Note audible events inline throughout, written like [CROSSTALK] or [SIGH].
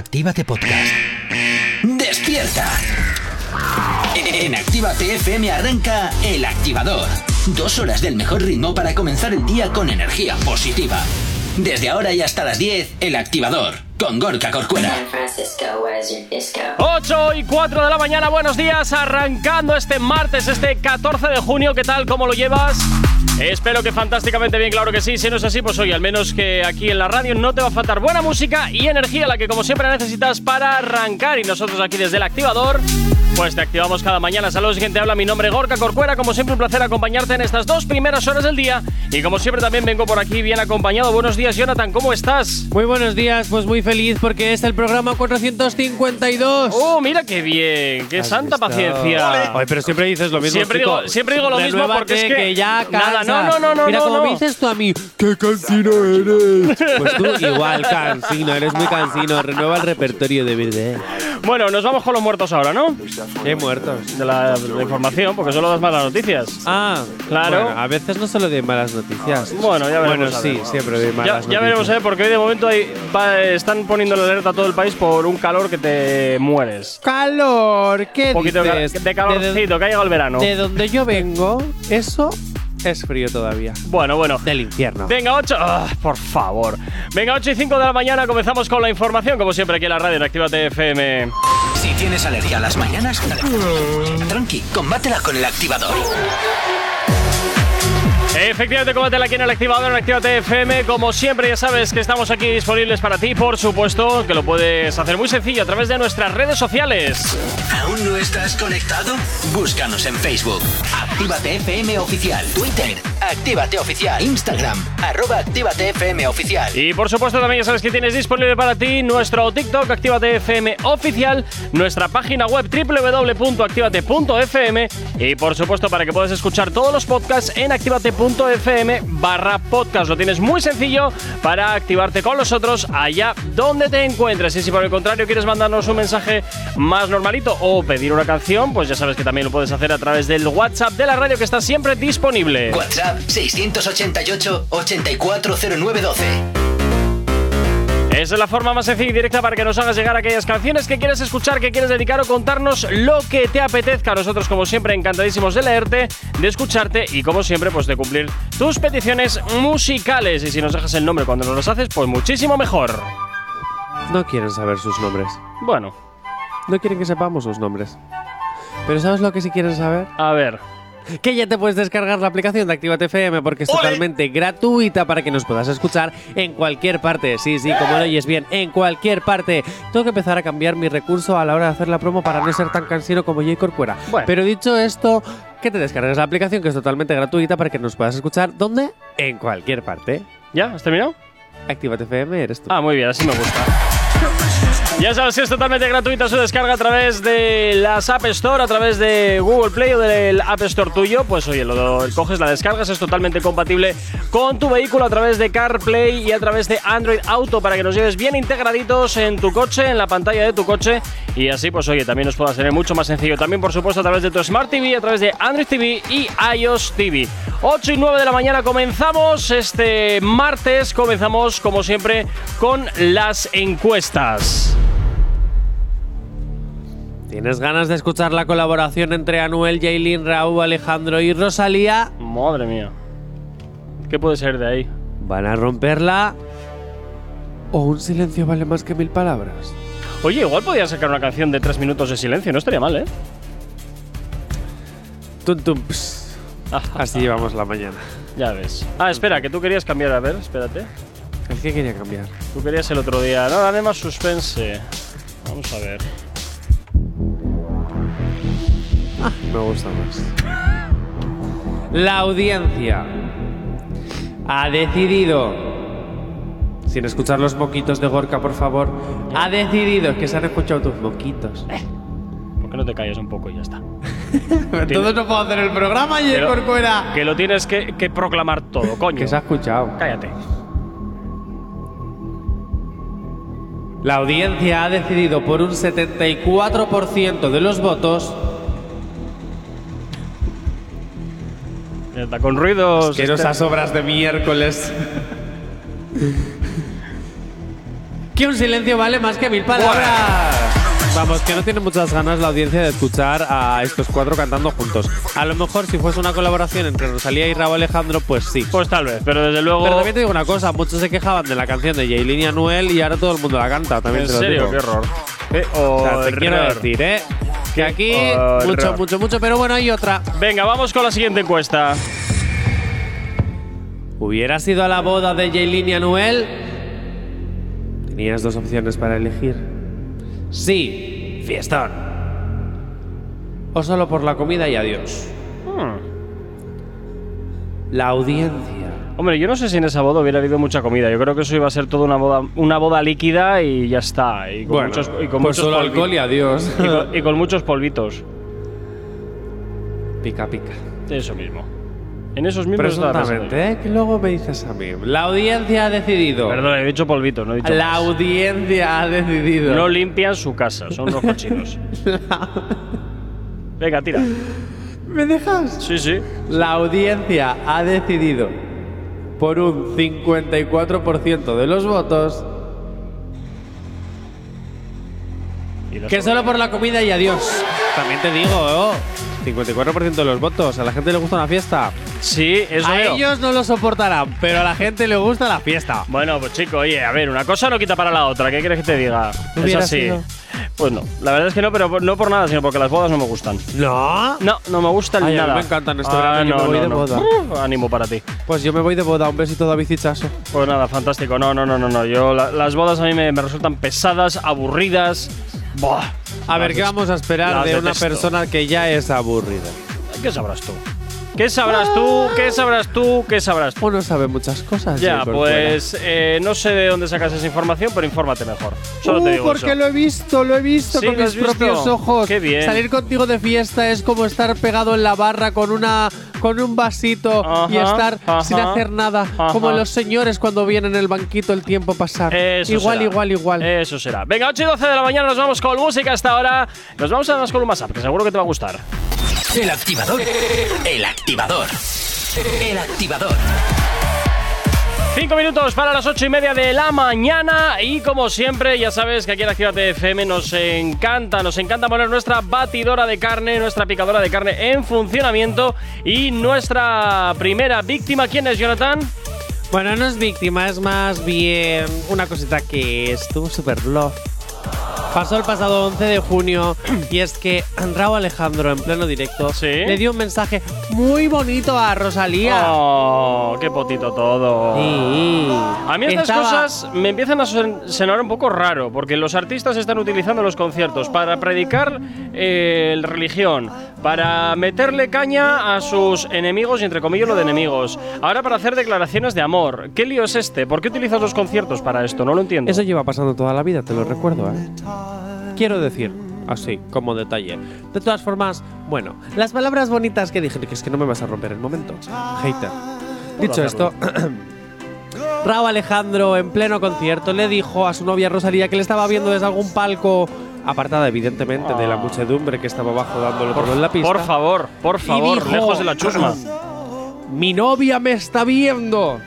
Actívate Podcast. ¡Despierta! En Actívate FM arranca El Activador. Dos horas del mejor ritmo para comenzar el día con energía positiva. Desde ahora y hasta las 10, El Activador, con Gorka Corcuera. 8 y 4 de la mañana, buenos días, arrancando este martes, este 14 de junio, ¿qué tal? ¿Cómo lo llevas? Espero que fantásticamente bien, claro que sí. Si no es así, pues hoy al menos que aquí en la radio no te va a faltar buena música y energía, la que como siempre necesitas para arrancar. Y nosotros aquí desde el activador, pues te activamos cada mañana. Saludos, gente. Habla mi nombre, Gorka Corcuera. Como siempre, un placer acompañarte en estas dos primeras horas del día. Y como siempre, también vengo por aquí bien acompañado. Buenos días, Jonathan. ¿Cómo estás? Muy buenos días, pues muy feliz porque es el programa 452. ¡Oh, mira qué bien! ¡Qué santa paciencia! Ay, pero siempre dices lo mismo. Siempre digo, siempre digo lo mismo porque es que, ya nada, no, no, no, no, Mira, no, como no. me dices tú a mí, qué cansino eres. Pues tú igual, cansino, eres muy cansino. Renueva el repertorio de verdad. Bueno, nos vamos con los muertos ahora, ¿no? Qué muertos. De la, de la información, porque solo das malas noticias. Ah, Claro. bueno, a veces no solo de malas noticias. Bueno, ya veremos. Bueno, sí, siempre de Ya, malas noticias. ya veremos, ¿eh? Porque hoy de momento hay- va- están poniendo la alerta a todo el país por un calor que te mueres. Calor, ¿qué Un poquito de, dices? de calorcito, que ha llegado el verano. de donde yo vengo, eso es frío todavía. Bueno, bueno. Del infierno. Venga, 8. por favor. Venga, 8 y 5 de la mañana comenzamos con la información, como siempre aquí en la radio en Actívate FM. Si tienes alergia a las mañanas, tranqui, combátela con El Activador. Efectivamente, combátela aquí en el activador en Actívate FM. Como siempre, ya sabes que estamos aquí disponibles para ti, por supuesto, que lo puedes hacer muy sencillo a través de nuestras redes sociales. ¿Aún no estás conectado? Búscanos en Facebook. Actívate FM Oficial. Twitter. Actívate Oficial. Instagram. Arroba Actívate FM Oficial. Y por supuesto también ya sabes que tienes disponible para ti nuestro TikTok Actívate FM oficial, nuestra página web www.activate.fm y por supuesto para que puedas escuchar todos los podcasts en activate.fm barra podcast. Lo tienes muy sencillo para activarte con nosotros allá donde te encuentres. Y si por el contrario quieres mandarnos un mensaje más normalito o pedir una canción, pues ya sabes que también lo puedes hacer a través del WhatsApp de la radio que está siempre disponible. WhatsApp 688 840912. Esa es la forma más sencilla y directa para que nos hagas llegar aquellas canciones que quieres escuchar, que quieres dedicar o contarnos lo que te apetezca. Nosotros, como siempre, encantadísimos de leerte, de escucharte y, como siempre, pues de cumplir tus peticiones musicales. Y si nos dejas el nombre cuando nos los haces, pues muchísimo mejor. No quieren saber sus nombres. Bueno, No quieren que sepamos sus nombres. Pero ¿sabes lo que sí quieren saber? a ver. Que ya te puedes descargar la aplicación de Actívate FM porque es totalmente gratuita para que nos puedas escuchar en cualquier parte. Sí, sí, como lo oyes bien, en cualquier parte. Tengo que empezar a cambiar mi recurso a la hora de hacer la promo para no ser tan cansino como J. Corcuera. Bueno. Pero dicho esto, que te descargues la aplicación que es totalmente gratuita para que nos puedas escuchar. ¿Dónde? En cualquier parte. ¿Ya? ¿Has terminado? Actívate FM eres tú. Ah, muy bien, así me gusta. Ya sabes que es totalmente gratuita su descarga a través de las App Store, a través de Google Play o del App Store tuyo. Pues oye, lo, lo coges, la descargas, es totalmente compatible con tu vehículo a través de CarPlay y a través de Android Auto para que nos lleves bien integraditos en tu coche, en la pantalla de tu coche. Y así, pues oye, también nos puedas tener mucho más sencillo. También, por supuesto, a través de tu Smart TV, a través de Android TV y iOS TV. 8 y 9 de la mañana comenzamos este martes. Comenzamos, como siempre, con las encuestas. ¿Tienes ganas de escuchar la colaboración entre Anuel, Jaylin, Raúl, Alejandro y Rosalía? Madre mía. ¿Qué puede ser de ahí? ¿Van a romperla? ¿O un silencio vale más que mil palabras? Oye, igual podía sacar una canción de tres minutos de silencio, no estaría mal, ¿eh? Tum, tum. [LAUGHS] Así llevamos la mañana. Ya ves. Ah, espera, que tú querías cambiar. A ver, espérate. ¿El que quería cambiar? Tú querías el otro día. No, dame más suspense. Vamos a ver. [LAUGHS] Me gusta más. La audiencia ha decidido, sin escuchar los moquitos de Gorka, por favor, ha decidido que se han escuchado tus moquitos. ¿Por qué no te callas un poco y ya está? [LAUGHS] Entonces no puedo hacer el programa y el lo- Corcuera. Que lo tienes que, que proclamar todo, coño. Que se ha escuchado. Cállate. La audiencia ha decidido por un 74% de los votos con ruidos. asquerosas este- obras de miércoles Que un silencio vale más que mil palabras. Vamos, que no tiene muchas ganas la audiencia de escuchar a estos cuatro cantando juntos. A lo mejor si fuese una colaboración entre Rosalía y Raúl Alejandro, pues sí. Pues tal vez, pero desde luego. Pero también te digo una cosa, muchos se quejaban de la canción de Jaylin y Anuel y ahora todo el mundo la canta. También ¿En te lo serio? digo. Qué error. Qué O sea, te quiero horror. decir, ¿eh? Que aquí horror. mucho, mucho, mucho, pero bueno, hay otra. Venga, vamos con la siguiente encuesta. ¿Hubieras ido a la boda de Jaylin y Anuel? Tenías dos opciones para elegir. Sí, fiestón. O solo por la comida y adiós. Hmm. La audiencia. Hombre, yo no sé si en esa boda hubiera habido mucha comida. Yo creo que eso iba a ser toda una boda, una boda líquida y ya está. Y con muchos, y con pues muchos solo alcohol y adiós. y con- y con muchos polvitos. pica, pica. Eso mismo. En esos mismos Presuntamente, ¿eh? Que luego me dices a mí. La audiencia ha decidido. Perdón, he dicho polvitos, no he dicho La más. audiencia ha decidido. No limpian su casa, son unos [LAUGHS] cochinos. Venga, tira. ¿Me dejas? Sí, sí. La audiencia ha decidido por un 54% de los votos Y los que solo por la comida y adiós. También te digo, oh, 54% de los votos. A la gente le gusta una fiesta. Sí, eso a veo. ellos no lo soportarán, pero a la gente le gusta la fiesta. Bueno, pues chico, oye, a ver, una cosa no quita para la otra. ¿Qué quieres que te diga? Es así. sido. Pues no, la verdad es que no, pero por- no por nada, sino porque las bodas no me gustan. ¿No? No, no me gustan Ay, a mí nada. me encantan este verano, yo me voy de boda. Ánimo para ti. Pues yo me voy de boda. Un besito, David Hichazo. Pues nada, fantástico. No, no, no, no, no. Yo la- las bodas a mí me, me resultan pesadas, aburridas. Buah. A ver, Las ¿qué des- vamos a esperar las de una detesto. persona que ya es aburrida? ¿Qué sabrás tú? ¿Qué sabrás tú? ¿Qué sabrás tú? ¿Qué sabrás tú? Uno sabe muchas cosas. Ya, pues eh, no sé de dónde sacas esa información, pero infórmate mejor. Solo te Uh, digo porque eso. lo he visto, lo he visto Sí, con ¿lo has mis visto? propios ojos. Qué bien. Salir contigo de fiesta es como estar pegado en la barra con una con un vasito y Ajá, estar ajá, sin hacer nada, ajá. como los señores cuando vienen en el banquito el tiempo pasar. Eso igual, será. igual, igual. Eso será. Venga, 8 y 12 de la mañana nos vamos con música hasta ahora. Nos vamos además con un WhatsApp, que seguro que te va a gustar. El activador. El activador. El activador. Cinco minutos para las ocho y media de la mañana y como siempre ya sabes que aquí en Actívate FM nos encanta, nos encanta poner nuestra batidora de carne, nuestra picadora de carne en funcionamiento y nuestra primera víctima, ¿quién es Jonathan? Bueno, no es víctima, es más bien una cosita que estuvo súper love. Pasó el pasado 11 de junio y es que Raúl Alejandro en pleno directo Sí. le dio un mensaje muy bonito a Rosalía. Oh, qué potito todo. Sí. A mí estas Estaba- cosas me empiezan a son- sonar un poco raro, porque los artistas están utilizando los conciertos para predicar eh, religión, para meterle caña a sus enemigos y entre comillas lo de enemigos, ahora para hacer declaraciones de amor. ¿Qué lío es este? ¿Por qué utilizas los conciertos para esto? No lo entiendo. Eso lleva pasando toda la vida, te lo recuerdo, ¿eh? Quiero decir, así, como detalle. De todas formas, bueno, las palabras bonitas que dije, que es que no me vas a romper el momento. Hater. Dicho esto, [CLEARS THROAT] Raúl Alejandro en pleno concierto le dijo a su novia Rosalía que le estaba viendo desde algún palco, apartada evidentemente de la Ah. muchedumbre que estaba abajo dándolo todo en la pista. Por favor, por favor, dijo- lejos de la chusma. Mi novia me está viendo.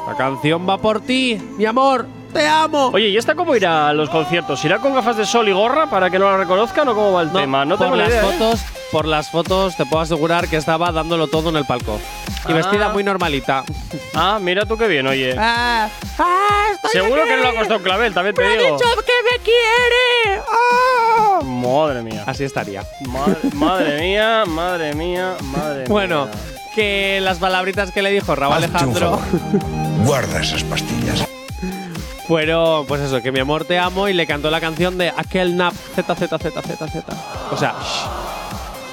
Esta canción va por ti, mi amor. Te amo. Oye, ¿y esta cómo irá a los conciertos? ¿Irá con gafas de sol y gorra para que no la reconozcan o cómo va el tema? No por tengo las idea. ¿eh? fotos, por las fotos te puedo asegurar que estaba dándolo todo en el palco. Y Ah. vestida muy normalita. Ah, mira tú qué bien, oye. Ah, ah, estoy Seguro aquí. que no le ha costado un clavel, también te Me ha digo. dicho que me quiere. Ah. Madre mía. Así estaría. Madre, madre mía, madre mía, madre Bueno, mía. que las palabritas que le dijo Raúl Alejandro. Guarda esas pastillas. Fueron, pues eso, que mi amor te amo y le cantó la canción de aquel nap Z Z Z Z Z. O sea,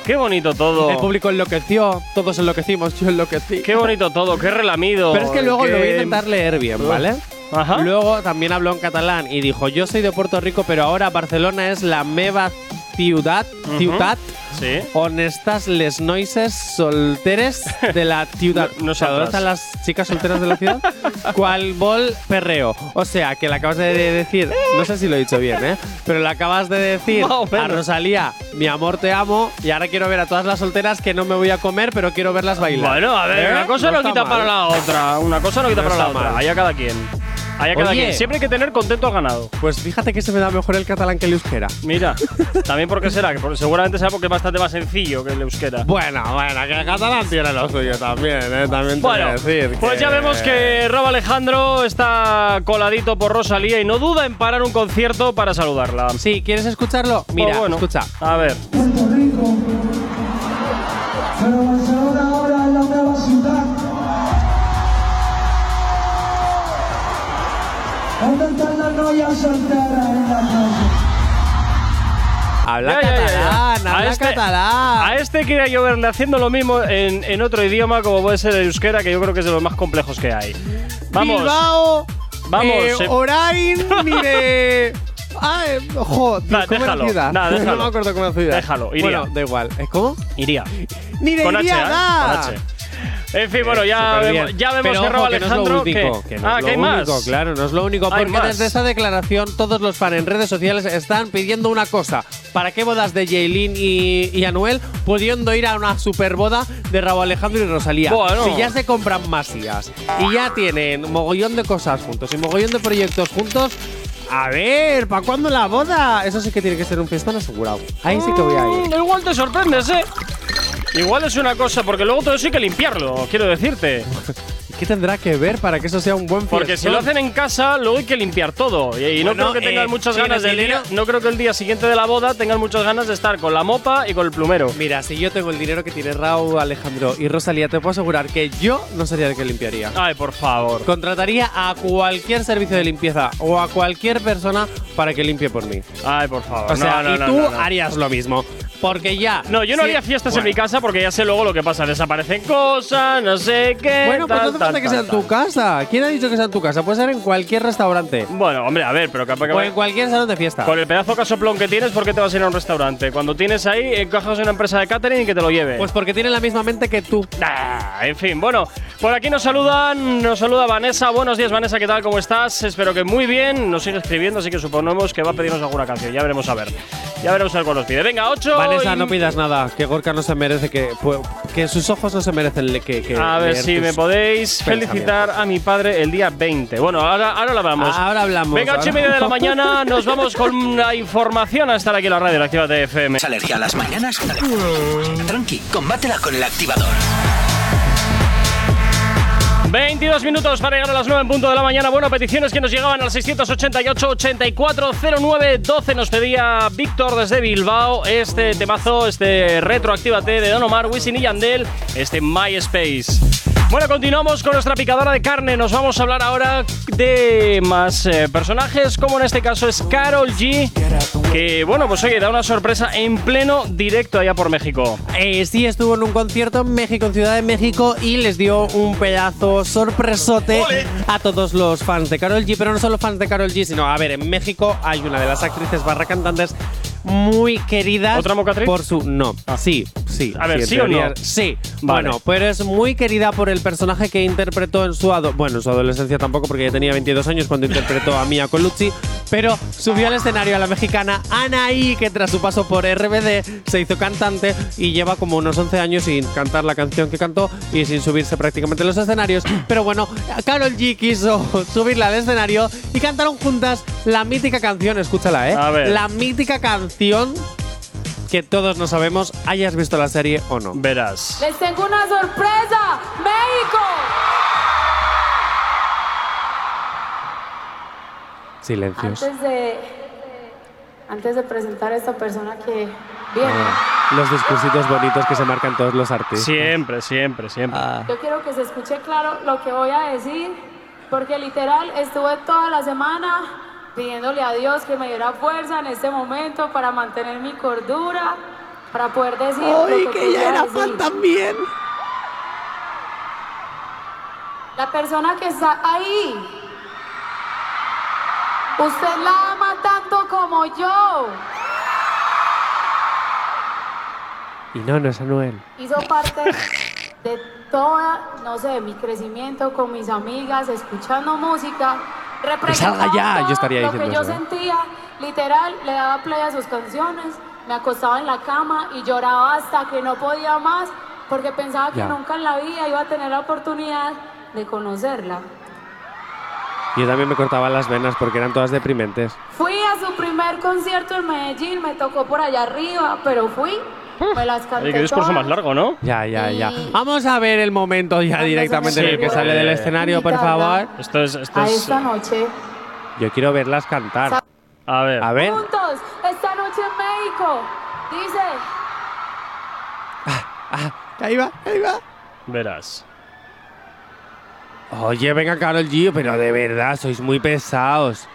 Qué bonito todo. el público enloqueció, todos enloquecimos, yo enloquecí. Qué bonito todo, qué relamido. Pero es que luego qué- lo voy a intentar leer bien, ¿vale? Ajá. Luego también habló en catalán y dijo, yo soy de Puerto Rico, pero ahora Barcelona es la meva ciudad, Ujú. ciutat, Sí. on estas les noises solteres de la ciudad. [LAUGHS] No- O sea, ¿dónde nosotras. están las chicas solteras de la ciudad? [LAUGHS] ¿Cuál bol perreo? O sea, que le acabas de decir, no sé si lo he dicho bien, ¿eh? Pero le acabas de decir a. Rosalía, mi amor te amo, y ahora quiero ver a todas las solteras que no me voy a comer, pero quiero verlas bailar. Bueno, a ver, ¿Eh? una cosa no, quita mal. para la otra. Una cosa no quita No para la otra. Allá cada quien. Allá cada Oye. quien. Siempre hay que tener contento al ganado. Pues fíjate que se me da mejor el catalán que el euskera. Mira, [LAUGHS] también porque será, que por- seguramente será porque es bastante más sencillo que el euskera. Bueno, bueno, que el catalán tiene lo suyo también, ¿eh? También te voy Bueno, a decir. pues ya vemos que Rob Alejandro está coladito por Rosalía y no duda en parar un concierto para saludarla. Sí, ¿quieres escucharlo? Pues Mira, bueno, escucha. A ver. Novias solteras en la calle? Habla Ya, ya, ya, ya. catalán, A habla este- catalán. A este quería yo verle haciendo lo mismo en, en otro idioma, como puede ser el euskera, que yo creo que es de los más complejos que hay. Vamos. Bilbao, Vamos, eh, se- Orain, [LAUGHS] ni de. Ah, eh, jo, Nah, ¿cómo déjalo, era nah, déjalo. No me acuerdo cómo era ciudad. Déjalo, iría. Bueno, da igual. ¿Eh, ¿Cómo? Iría. Ni de Con H, iría, ¿eh? da. Con H. En fin, bueno, ya, vemos, ya vemos Pero que ojo, Rob que Alejandro. no es lo único, que- que no ah, es que hay más. claro, no es lo único, Hay porque más. desde esa declaración todos los fans en redes sociales están pidiendo una cosa. ¿Para qué bodas de Jaylin y, y Anuel pudiendo ir a una super boda de Raúl Alejandro y Rosalía? Bueno. Si ya se compran masías y ya tienen mogollón de cosas juntos y mogollón de proyectos juntos, a ver, ¿para cuándo la boda? Eso sí que tiene que ser un fiestón asegurado. Ahí sí que voy a ir. Mm, igual te sorprendes, ¿eh? Igual es una cosa, porque luego todo eso hay que limpiarlo, quiero decirte. [LAUGHS] ¿Qué tendrá que ver para que eso sea un buen fiestón? Porque si lo hacen en casa, luego hay que limpiar todo. Y, y no Bueno, creo que tengan eh, muchas ¿tienes ganas del dinero? día. No creo que el día siguiente de la boda tengan muchas ganas de estar con la mopa y con el plumero. Mira, si yo tengo el dinero que tiene Raúl, Alejandro y Rosalía, te puedo asegurar que yo no sería el que limpiaría. Ay, por favor. Contrataría a cualquier servicio de limpieza o a cualquier persona para que limpie por mí. Ay, por favor. O sea, no, no, y no, tú no, no. harías lo mismo. Porque ya. No, yo no si- haría fiestas Bueno. en mi casa porque ya sé luego lo que pasa. Desaparecen cosas, no sé qué. Bueno, pues no hace falta que sea en tu casa. ¿Quién ha dicho que sea en tu casa? Puede ser en cualquier restaurante. Bueno, hombre, a ver, pero capaz que. O en cualquier salón de fiesta. Con el pedazo casoplón que tienes, ¿por qué te vas a ir a un restaurante? Cuando tienes ahí, encajas en una empresa de catering y que te lo lleve. Pues porque tiene la misma mente que tú. Ah, en fin, bueno, por aquí nos saludan, nos saluda Vanessa. Buenos días, Vanessa, ¿qué tal? ¿Cómo estás? Espero que muy bien. Nos sigue escribiendo, así que suponemos que va a pedirnos alguna canción. Ya veremos a ver. Ya veremos a ver cuál nos pide. Venga, 8. Vanessa, no pidas nada. Que Gorka no se merece que. Que sus ojos no se merecen que. que A ver si me podéis felicitar a mi padre el día 20. Bueno, ahora, ahora lo hablamos. Ah, ahora hablamos, Venga, 8 y media de la mañana, nos vamos con la información a estar aquí en la radio, en Actívate FM. ¿Es alergia a las mañanas? Tranqui, combátela con el activador. 22 minutos para llegar a las 9 en punto de la mañana. Bueno, peticiones que nos llegaban al 688-8409-12. Nos pedía Víctor desde Bilbao este temazo, este retroactívate de Don Omar, Wisin y Yandel, este MySpace. Bueno, continuamos con nuestra picadora de carne. Nos vamos a hablar ahora de más eh, personajes, como en este caso es Carol G, que, bueno, pues oye, da una sorpresa en pleno directo allá por México. Eh, sí, estuvo en un concierto en México, en Ciudad de México, y les dio un pedazo sorpresote a todos los fans de Carol G. Pero no solo fans de Carol G, sino, a ver, en México hay una de las actrices barra cantantes muy queridas. ¿Otra mocatriz? Por su. No, sí, sí. A ver, en ¿sí o no? Sí. Vale. Bueno, pero es muy querida por el personaje que interpretó en su ado bueno, en su adolescencia tampoco, porque ya tenía 22 años cuando interpretó a Mia Colucci, pero subió al escenario a la mexicana Anaí, que tras su paso por RBD se hizo cantante y lleva como unos 11 años sin cantar la canción que cantó y sin subirse prácticamente a los escenarios. Pero bueno, Carol G quiso [LAUGHS] subirla al escenario y cantaron juntas la mítica canción, escúchala, ¿eh? A ver. La mítica canción que todos no sabemos, hayas visto la serie o no. Verás. Les tengo una sorpresa, México. Silencios. Antes de, antes de presentar a esta persona que viene, Los discursitos bonitos que se marcan todos los artistas. Siempre, siempre, siempre. yo quiero que se escuche claro lo que voy a decir, porque literal estuve toda la semana pidiéndole a Dios que me diera fuerza en este momento para mantener mi cordura, para poder decir lo que, quería decir. también! La persona que está ahí, usted la ama tanto como yo. Y no, no es Anuel. hizo parte de toda, no sé, mi crecimiento con mis amigas, escuchando música. Salga ya, yo estaría Lo que diciendo yo eso, ¿eh? sentía, literal, le daba play a sus canciones, me acostaba en la cama y lloraba hasta que no podía más, porque pensaba que Ya. nunca en la vida iba a tener la oportunidad de conocerla. Yo también me cortaba las venas porque eran todas deprimentes. Fui a su primer concierto en Medellín, me tocó por allá arriba, pero fui, me las canté [LAUGHS] Oye, qué discurso todas. más largo, ¿no? Ya, ya, ya. Y- Vamos a ver el momento ya directamente en el que sale del escenario, por favor. Esto es. Esto A es esta noche. Yo quiero verlas cantar. a ver. A ver. Juntos, esta noche en México. Dice. Ahí va, ahí va. Verás. Oye, venga, Carol G, pero de verdad, sois muy pesados.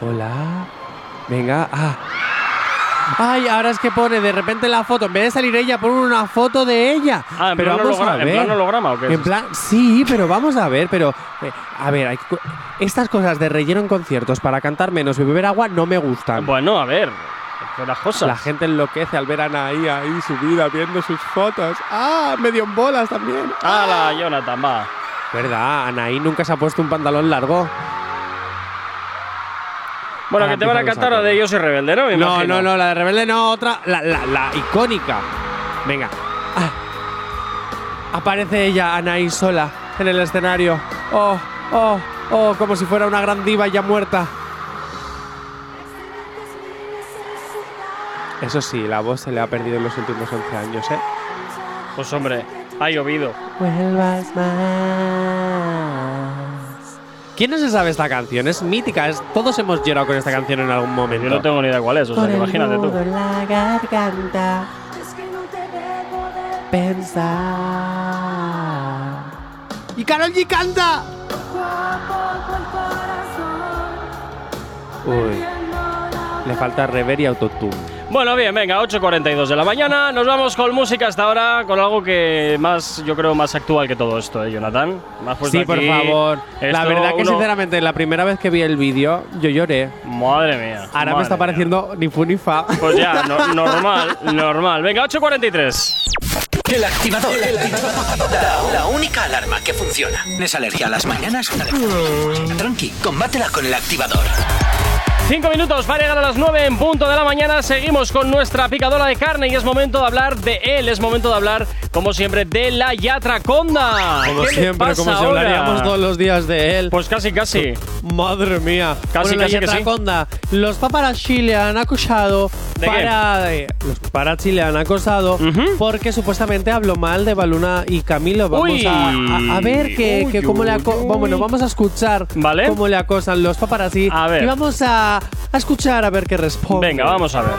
Hola. Venga, ah. Ay, ahora es que pone de repente la foto. En vez de salir ella, pone una foto de ella. Ah, en pero plan vamos hologra- a en ver. plan holograma, ¿o qué es En plan, sí, pero vamos a ver, pero. eh, a ver, hay estas cosas de relleno en conciertos para cantar menos y beber agua no me gustan. Bueno, a ver. Las cosas. La gente enloquece al ver a Anaí ahí subida viendo sus fotos. ¡Ah! Medio en bolas también. ¡Hala, Jonathan, va! ¿Verdad? Anaí nunca se ha puesto un pantalón largo. Bueno, que te van a cantar la de. Yo soy rebelde, ¿no? Me No, imagino. no, no, la de Rebelde no, otra. La, la, la icónica. Venga. Ah. Aparece ella, Anaí, sola, en el escenario. Oh, oh, oh, como si fuera una gran diva ya muerta. Eso sí, la voz se le ha perdido en los últimos 11 años, ¿eh? Pues hombre, ha llovido. Vuelvas más. ¿Quién no se sabe esta canción? Es mítica, es, todos hemos llorado con esta canción en algún momento. Yo no tengo ni idea cuál es, o sea, que imagínate tú. en la garganta. Pensar. ¡Y Carol G canta! Uy, le falta rever y autotune. Bueno, bien, venga, 8.42 de la mañana. Nos vamos con música hasta ahora, con algo que más, yo creo, más actual que todo esto, ¿eh, Jonathan? Puesto Sí, por favor. La verdad que uno- sinceramente, la primera vez que vi el vídeo, yo lloré. Madre mía. Ahora me está mía. pareciendo ni fu ni fa. Pues ya, no- normal, normal. Venga, 8.43. El activador. La, la única alarma que funciona. ¿Es alergia a las mañanas? Tranqui, combátela con el activador. Cinco minutos para llegar a las 9 en punto de la mañana. Seguimos con nuestra picadora de carne y es momento de hablar de él. Es momento de hablar, como siempre, de la Yatraconda. Como ¿Qué le siempre, como si ahora? hablaríamos todos los días de él. Pues casi, casi. Madre mía. Casi, Bueno, casi la que sí. Los paparazzi le han acusado. Para. eh, los paparazzi le han acosado porque supuestamente habló mal de Baluna y Camilo. Vamos Uy. a, a- a ver que, Uy, que cómo le uy. Bueno, vamos a escuchar Vale. cómo le acosan los paparazzi. A ver. Y vamos a, a escuchar a ver qué responde. Venga, vamos a ver.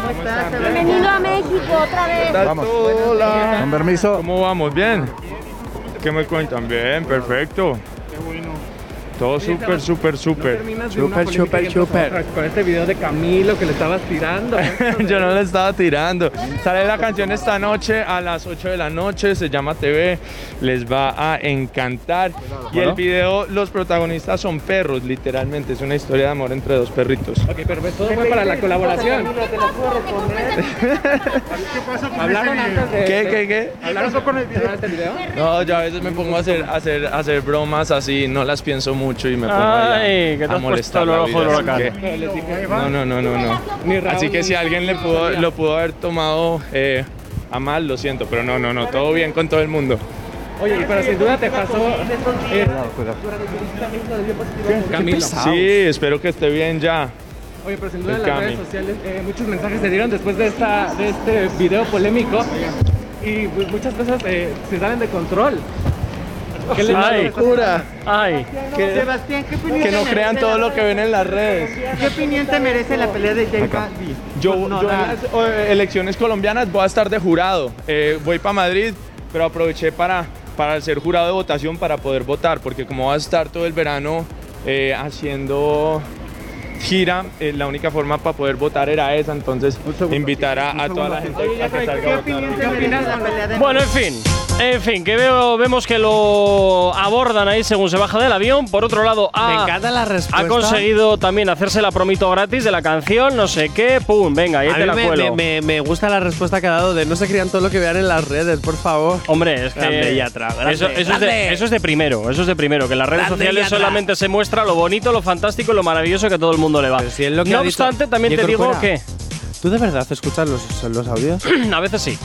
Bienvenido a México otra vez. Vamos. Hola. Con permiso. ¿Cómo vamos? ¿Bien? ¿Qué me cuentan? Bien, perfecto. Todo súper, súper, súper. Super, super, super. Con este video de Camilo que le estabas tirando. [LAUGHS] Yo no le estaba tirando. Sale la canción esta noche a las 8 de la noche. Se llama TV. Les va a encantar. Y el video, los protagonistas son perros, literalmente. Es una historia de amor entre dos perritos. ok, pero pues todo fue para la colaboración. [LAUGHS] ¿Hablaron antes de. ¿Qué, qué, qué? ¿Hablaron con el video? este video? No, yo a veces me pongo a hacer, a hacer, a hacer bromas así, no las pienso mucho y me pongo Ay, a- molestar la vida, así que- No, no, no, no, no. Así que si alguien le pudo, lo pudo haber tomado eh, a mal, lo siento, pero no, no, no, todo bien con todo el mundo. Oye, pero sin duda te pasó. eh, Camilo. Sí, espero que esté bien ya. Oye, pero sin duda en las Cami. redes sociales eh, muchos mensajes se dieron después de, esta, de este video polémico. Y pues, muchas cosas eh, se salen de control. ¿Qué le Ay. Cura, Ay, Sebastián, ¿qué opinión que no crean todo la- lo que ven en las redes. ¿Qué opinión te merece la pelea de J Balvin? Yo, con yo en las eh, elecciones colombianas voy a estar de jurado. Eh, voy para Madrid, pero aproveché para, para ser jurado de votación para poder votar, porque como voy a estar todo el verano eh, haciendo gira, eh, la única forma para poder votar era esa, entonces invitar a, a toda la gente a que salga ¿Qué a votar. opinión te merece la pelea de Bueno, en fin. En fin, que veo, vemos que lo abordan ahí según se baja del avión. Por otro lado, ha, Me encanta la respuesta. ha conseguido también hacerse la promito gratis de la canción, no sé qué. Pum, venga, ahí A te mí la me, cuelo. me- me- me gusta la respuesta que ha dado de no se crean todo lo que vean en las redes, por favor. Hombre, es que Grande Yatra, grande, eso, eso es de, eso es de primero, eso es de primero, que en las redes sociales Yatra. solamente se muestra lo bonito, lo fantástico y lo maravilloso que a todo el mundo le va. Si lo no dicho obstante, también te digo Corcuera. que ¿Tú de verdad escuchas los, los audios? [CLEARS THROAT] a veces sí.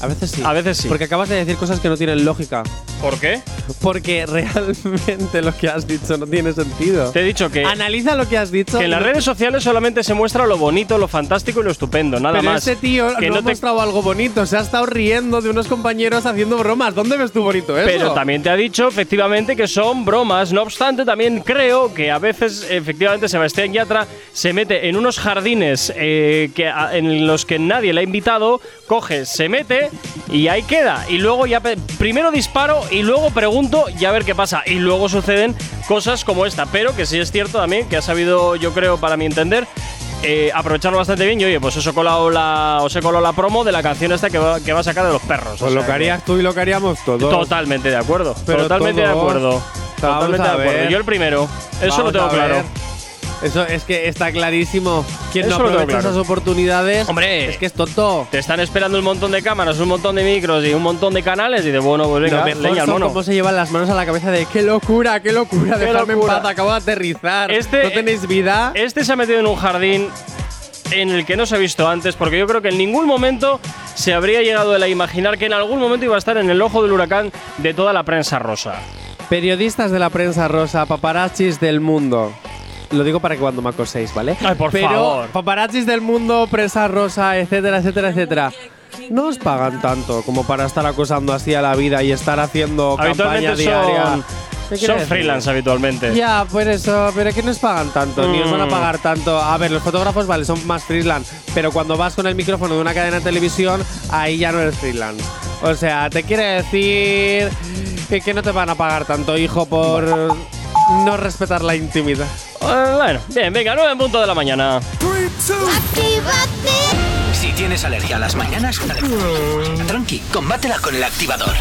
A veces sí. A veces sí. Porque acabas de decir cosas que no tienen lógica. ¿Por qué? Porque realmente lo que has dicho no tiene sentido. Te he dicho que, Analiza lo que has dicho. que en las redes sociales solamente se muestra lo bonito, lo fantástico y lo estupendo, nada Pero más. ese tío que no, ha te- mostrado algo bonito. Se ha estado riendo de unos compañeros haciendo bromas. ¿Dónde ves tú bonito eso? Pero también te ha dicho efectivamente que son bromas. No obstante, también creo que a veces efectivamente Sebastián Yatra se mete en unos jardines eh, que, a- en los que nadie le ha invitado, coge, se mete y ahí queda. Y luego ya primero disparo y luego pregunto y a ver qué pasa. Y luego suceden cosas como esta. Pero que sí es cierto también que ha sabido, yo creo, para mi entender. eh, aprovecharlo bastante bien y oye, pues he colado la, os he colado la promo de la canción esta que va, que va a sacar de los perros. Pues O lo que harías tú y lo que haríamos todos. Totalmente de acuerdo. Pero totalmente de acuerdo. Vamos Totalmente de acuerdo. Yo el primero. Eso lo tengo claro. Eso es que está clarísimo. Quien no aprovecha claro. esas oportunidades Hombre. es que es tonto. Te están esperando un montón de cámaras, un montón de micros y un montón de canales y de bueno, pues venga, mejor leña al mono. cómo se llevan las manos a la cabeza de qué locura, qué locura, Qué dejadme locura. en paz, acabo de aterrizar. Este- ¿No tenéis vida? Este se ha metido en un jardín en el que no se ha visto antes, porque yo creo que en ningún momento se habría llegado a imaginar que en algún momento iba a estar en el ojo del huracán de toda la prensa rosa. Periodistas de la prensa rosa, paparazzis del mundo. Lo digo para que cuando me acoséis, ¿vale? Ay, por Pero favor. paparazzis del mundo, prensa rosa, etcétera, etcétera, etcétera. No os pagan tanto como para estar acosando así a la vida y estar haciendo campaña Habitualmente diaria. son, ¿Qué quiere son freelance habitualmente. Ya, por eso, pero que no os pagan tanto, ni os van a Mm. pagar tanto. A ver, los fotógrafos, vale, son más freelance, pero cuando vas con el micrófono de una cadena de televisión, ahí ya no eres freelance. O sea, te quiere decir que, que no te van a pagar tanto, hijo, por no respetar la intimidad. Eh, bueno, bien, venga, 9 en punto de la mañana. Si tienes alergia a las mañanas, tranqui, combátela con el activador.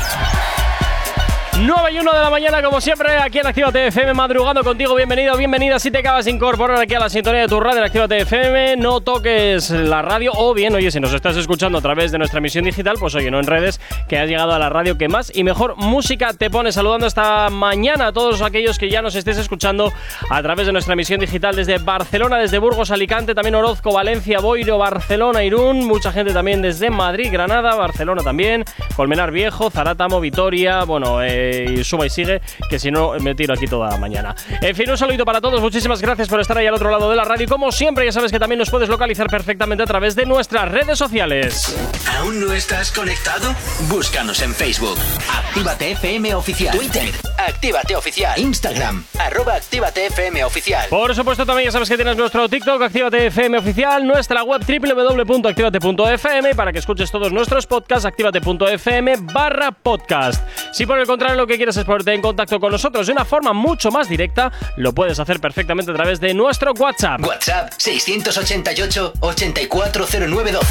9 y 1 de la mañana, como siempre, aquí en Actívate FM, madrugando contigo. Bienvenido, bienvenida. Si te acabas de incorporar aquí a la sintonía de tu radio en Actívate FM, no toques la radio. O bien, oye, si nos estás escuchando a través de nuestra emisión digital, pues oye, no en redes, que has llegado a la radio que más y mejor música te pone. Saludando esta mañana a todos aquellos que ya nos estés escuchando a través de nuestra emisión digital desde Barcelona, desde Burgos, Alicante, también Orozco, Valencia, Boiro, Barcelona, Irún. Mucha gente también desde Madrid, Granada, Barcelona también, Colmenar Viejo, Zarátamo, Vitoria, bueno, eh, y suba y sigue, que si no me tiro aquí toda la mañana. En fin, un saludito para todos, muchísimas gracias por estar ahí al otro lado de la radio. Como siempre, ya sabes que también nos puedes localizar perfectamente a través de nuestras redes sociales. ¿Aún no estás conectado? Búscanos en Facebook. Actívate FM Oficial. Twitter. Actívate Oficial. Instagram. Arroba Actívate FM Oficial. Por supuesto, también ya sabes que tienes nuestro TikTok, Actívate FM Oficial, nuestra web www.activate.fm para que escuches todos nuestros podcasts, activate.fm barra podcast. Si por el contrario lo que quieres es ponerte en contacto con nosotros de una forma mucho más directa, lo puedes hacer perfectamente a través de nuestro WhatsApp. WhatsApp 688-840912.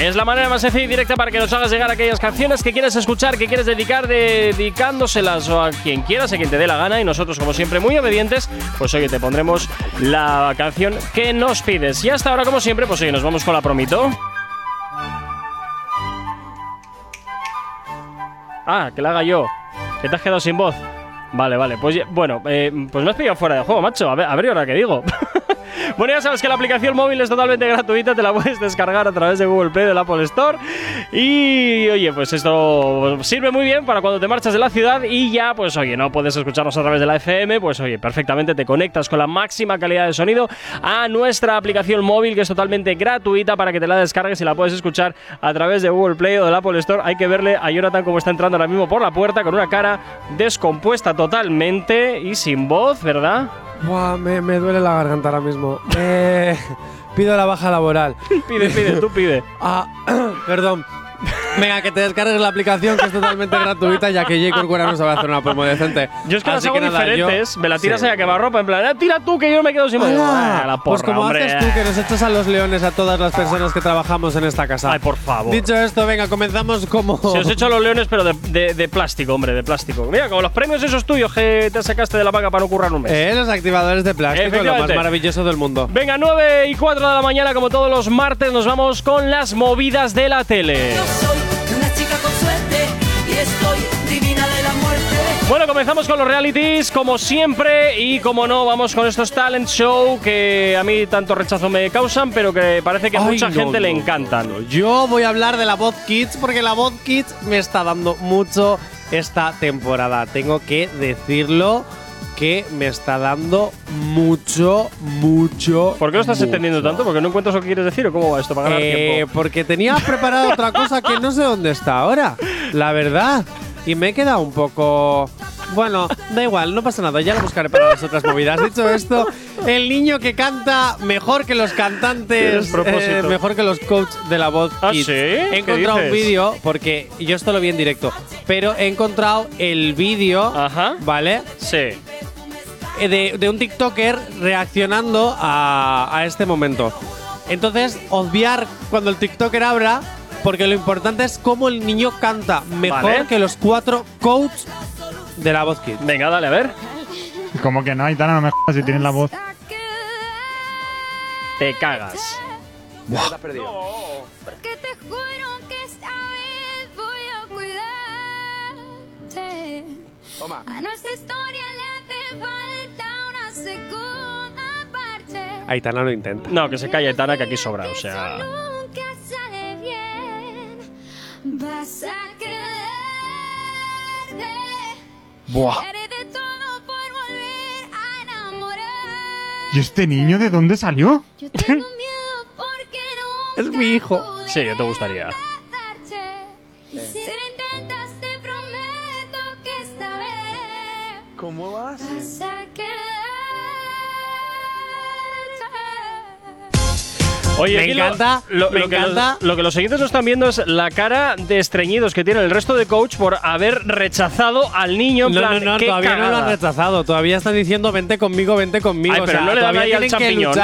Es la manera más sencilla y directa para que nos hagas llegar aquellas canciones que quieres escuchar, que quieres dedicar, dedicándoselas a quien quieras, a quien te dé la gana. Y nosotros, como siempre, muy obedientes, pues oye, te pondremos la canción que nos pides. Y hasta ahora, como siempre, pues oye, nos vamos con la promito. Ah, que la haga yo. Que te has quedado sin voz. Vale, vale. Pues bueno, eh, pues me has pillado fuera de juego, macho. A ver, a ver ahora qué digo. [LAUGHS] bueno, ya sabes que la aplicación móvil es totalmente gratuita, te la puedes descargar a través de Google Play del Apple Store. Y oye, pues esto sirve muy bien para cuando te marchas de la ciudad y ya, pues oye, no puedes escucharnos a través de la FM, pues oye, perfectamente te conectas con la máxima calidad de sonido a nuestra aplicación móvil que es totalmente gratuita para que te la descargues y la puedes escuchar a través de Google Play o del Apple Store. Hay que verle a Jonathan como está entrando ahora mismo por la puerta con una cara descompuesta totalmente y sin voz, ¿verdad? Buah, me, me duele la garganta ahora mismo. Eh, [LAUGHS] pido la baja laboral. [LAUGHS] Pide, pide, tú pide. Ah, [CLEARS THROAT] perdón. Venga, que te descargues la aplicación que es totalmente gratuita, ya que J. Corcuera no sabe hacer una promo decente. Yo es que las hago nada, yo- diferentes, me la tiras Sí. a quemarropa, en plan, "Ah, tira tú que yo me quedo sin voz". ¡Hala! Ah, la pues como hombre. haces tú, que nos echas a los leones a todas las personas que trabajamos en esta casa. Ay, por favor. Dicho esto, venga, comenzamos como. Si os he hecho los leones, pero de, de- de plástico, hombre, de plástico. Mira, como los premios esos tuyos que te sacaste de la vaca para no currar un mes. Eh, los activadores de plástico, lo más maravilloso del mundo. Venga, 9 y 4 de la mañana, como todos los martes, nos vamos con las movidas de la tele. Soy una chica con suerte y estoy divina de la muerte. Bueno, comenzamos con los realities, como siempre, y como no, vamos con estos talent show que a mí tanto rechazo me causan, pero que parece que a Ay, mucha no, gente le no, encantan. Yo voy a hablar de la voz Kids porque la voz Kids me está dando mucho esta temporada. Tengo que decirlo que me está dando mucho, mucho. ¿Por qué lo estás mucho. entendiendo tanto? ¿Porque no encuentras lo que quieres decir o cómo va esto para ganar Eh, tiempo? porque tenía preparado otra cosa que no sé dónde está ahora, la verdad. Y me he quedado un poco. Bueno, da igual, no pasa nada, ya lo buscaré para las otras movidas. Dicho esto, el niño que canta mejor que los cantantes, eh, mejor que los coaches de la voz. ¿Ah, Kids. sí? He ¿Qué encontrado un vídeo, porque yo esto lo vi en directo, pero he encontrado el vídeo. ¿vale? Sí. Eh, de, de un TikToker reaccionando a, a este momento. Entonces, obviar cuando el TikToker abra, porque lo importante es cómo el niño canta mejor Vale. que los cuatro coaches de la voz kid. Venga, dale, a ver. Como que no, Aitana, no me jodas si tienes la voz. Te cagas. Porque te juro que esta vez voy a cuidarte. Toma. A nuestra historia le hace falta. Aitana lo intenta. No, que se calle Aitana, que aquí sobra, o sea. Nunca sale bien. Vas a quedarte. Buah. ¿Y este niño de dónde salió? [LAUGHS] Es mi hijo. Sí, yo te gustaría. Y si Oye, Me lo- encanta, Lo, me lo que encanta. Los, lo que los siguientes no están viendo es la cara de estreñidos que tiene el resto de coach por haber rechazado al niño. En No, plan, no, no, todavía no lo han cagada. rechazado. Todavía están diciendo vente conmigo, vente conmigo. Ay, O pero sea, no le dan ahí al champiñón.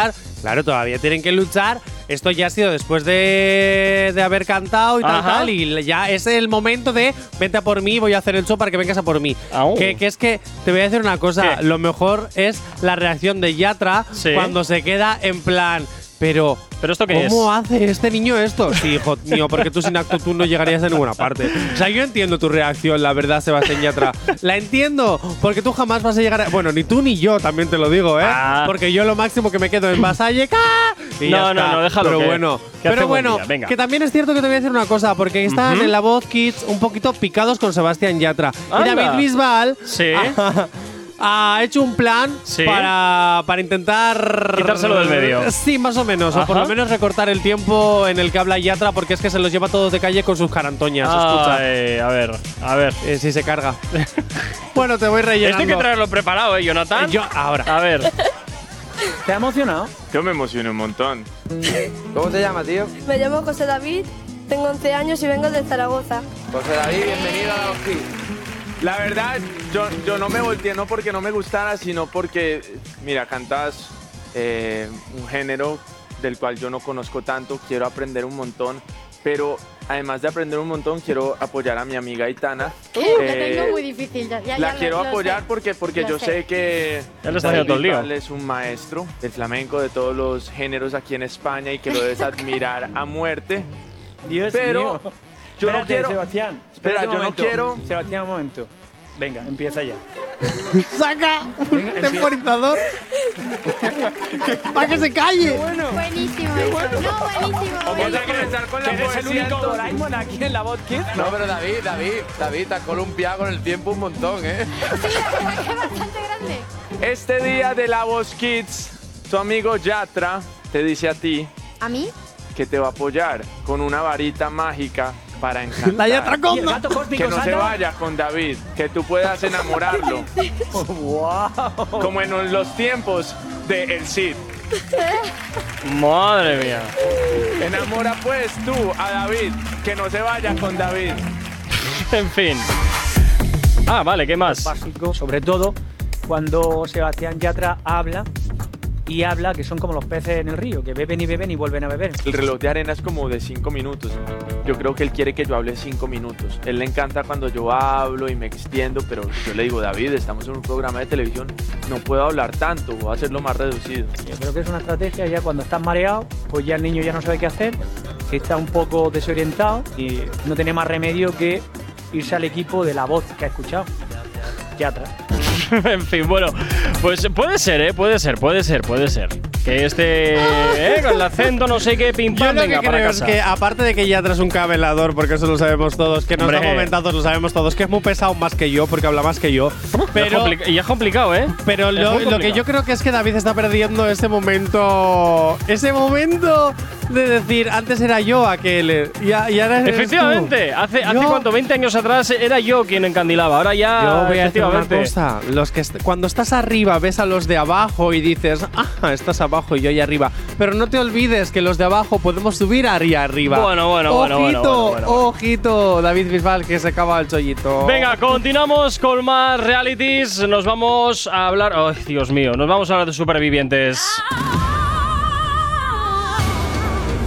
Claro, todavía tienen que luchar. Esto ya ha sido después de, de haber cantado y tal, tal. Y ya es el momento de vente a por mí, voy a hacer el show para que vengas a por mí. Au. Que, que es que te voy a decir una cosa. ¿Qué? Lo mejor es la reacción de Yatra Sí. cuando se queda en plan. Pero, ¿Pero esto qué ¿cómo es? hace este niño esto? Sí, hijo [LAUGHS] mío, porque tú sin acto tú no llegarías a ninguna parte. O sea, yo entiendo tu reacción, la verdad, Sebastián Yatra. La entiendo, porque tú jamás vas a llegar a… Bueno, ni tú ni yo, también te lo digo, ¿eh? Ah. Porque yo lo máximo que me quedo en Vasalle… y No, ya no, está. no, déjalo Pero que- bueno, que pero buen bueno, venga. que también es cierto que te voy a decir una cosa, porque están Ujú. en la voz Kids un poquito picados con Sebastián Yatra. Y. David Bisbal Sí. [LAUGHS] ha hecho un plan Sí. para, para intentar Quitárselo del medio. Sí, más o menos. O por Ajá. lo menos recortar el tiempo en el que habla Yatra, porque es que se los lleva todos de calle con sus carantoñas. Escucha. Ay, a ver, a ver. Eh, si se carga. [LAUGHS] bueno, te voy rellenando. Esto hay que traerlo preparado, ¿eh, Jonathan? Eh, yo ahora. A ver. [LAUGHS] ¿Te ha emocionado? Yo me emocioné un montón. ¿Cómo te llamas, tío? Me llamo José David, tengo 11 años y vengo de Zaragoza. José David, bienvenido a la Oski. La verdad, yo, yo no me volteé no porque no me gustara, sino porque, mira, cantas eh, un género del cual yo no conozco tanto, quiero aprender un montón, pero además de aprender un montón, quiero apoyar a mi amiga Aitana. lo Eh, tengo muy difícil. Ya, ya la lo- quiero lo apoyar sé. porque, porque yo sé. sé que. Bisbal es un maestro del flamenco, de todos los géneros aquí en España y que lo debes [LAUGHS] admirar a muerte. Dios Pero mío. Yo no Espérate, quiero- Sebastián. Espera, yo no momento. quiero- Sebastián, un momento. Venga, empieza ya. [LAUGHS] ¡Saca un temporizador! ¡Para que se calle! Buenísimo eso. No, buenísimo. Vamos a comenzar con la ¿Eres el poesía. único entonces. Doraemon aquí en la voz Kids? No, pero David, David, David, te has columpiado con el tiempo un montón, ¿eh? Sí, la verdad que es bastante grande. Este día de la Voz Kids, tu amigo Yatra te dice a ti ¿A mí? que te va a apoyar con una varita mágica para [LAUGHS] encantar. ¡La Yatra ¿Y el Conda! gato cósmico Que no se vaya con David, que tú puedas enamorarlo, [LAUGHS] ¡Wow! como en los tiempos de El Cid. Madre mía. Enamora pues tú a David, que no se vaya con David. [LAUGHS] En fin. Ah, vale, ¿qué más? Básico, sobre todo cuando Sebastián Yatra habla y habla que son como los peces en el río, que beben y beben y vuelven a beber. El reloj de arena es como de 5 minutos. Yo creo que él quiere que yo hable 5 minutos. Él le encanta cuando yo hablo y me extiendo, pero yo le digo, David, estamos en un programa de televisión, no puedo hablar tanto, voy a hacerlo más reducido. Yo creo que es una estrategia ya cuando estás mareado, pues ya el niño ya no sabe qué hacer, que está un poco desorientado y no tiene más remedio que irse al equipo de la voz que ha escuchado. [LAUGHS] En fin, bueno, pues puede ser, ¿eh? Puede ser, puede ser, puede ser. Que este, eh, con el acento, no sé qué, pim Yo pam, lo venga, que para creo es casa. que, aparte de que ya tras un cabelador, porque eso lo sabemos todos, que nos Hombre. da momentazos, lo sabemos todos, que es muy pesado más que yo, porque habla más que yo. Pero, Es compli- y es complicado, ¿eh? pero Es lo, muy lo que complicado. yo creo que es que David está perdiendo ese momento. Ese momento de decir, antes era yo aquel. Y, a- y ahora eres tú. Efectivamente, hace, hace Yo- cuánto, 20 años atrás era yo quien encandilaba, ahora ya Yo voy a decir una efectivamente. cosa. Los que est- cuando estás arriba ves a los de abajo y dices, ah, estás abajo y yo ahí arriba. Pero no te olvides que los de abajo podemos subir ahí arriba. Bueno, bueno, ojito, bueno, bueno, bueno, bueno, bueno. ojito, David Bisbal que se acaba el chollito. Venga, continuamos con más realities. Nos vamos a hablar. ¡Ay, Dios mío! Nos vamos a hablar de supervivientes.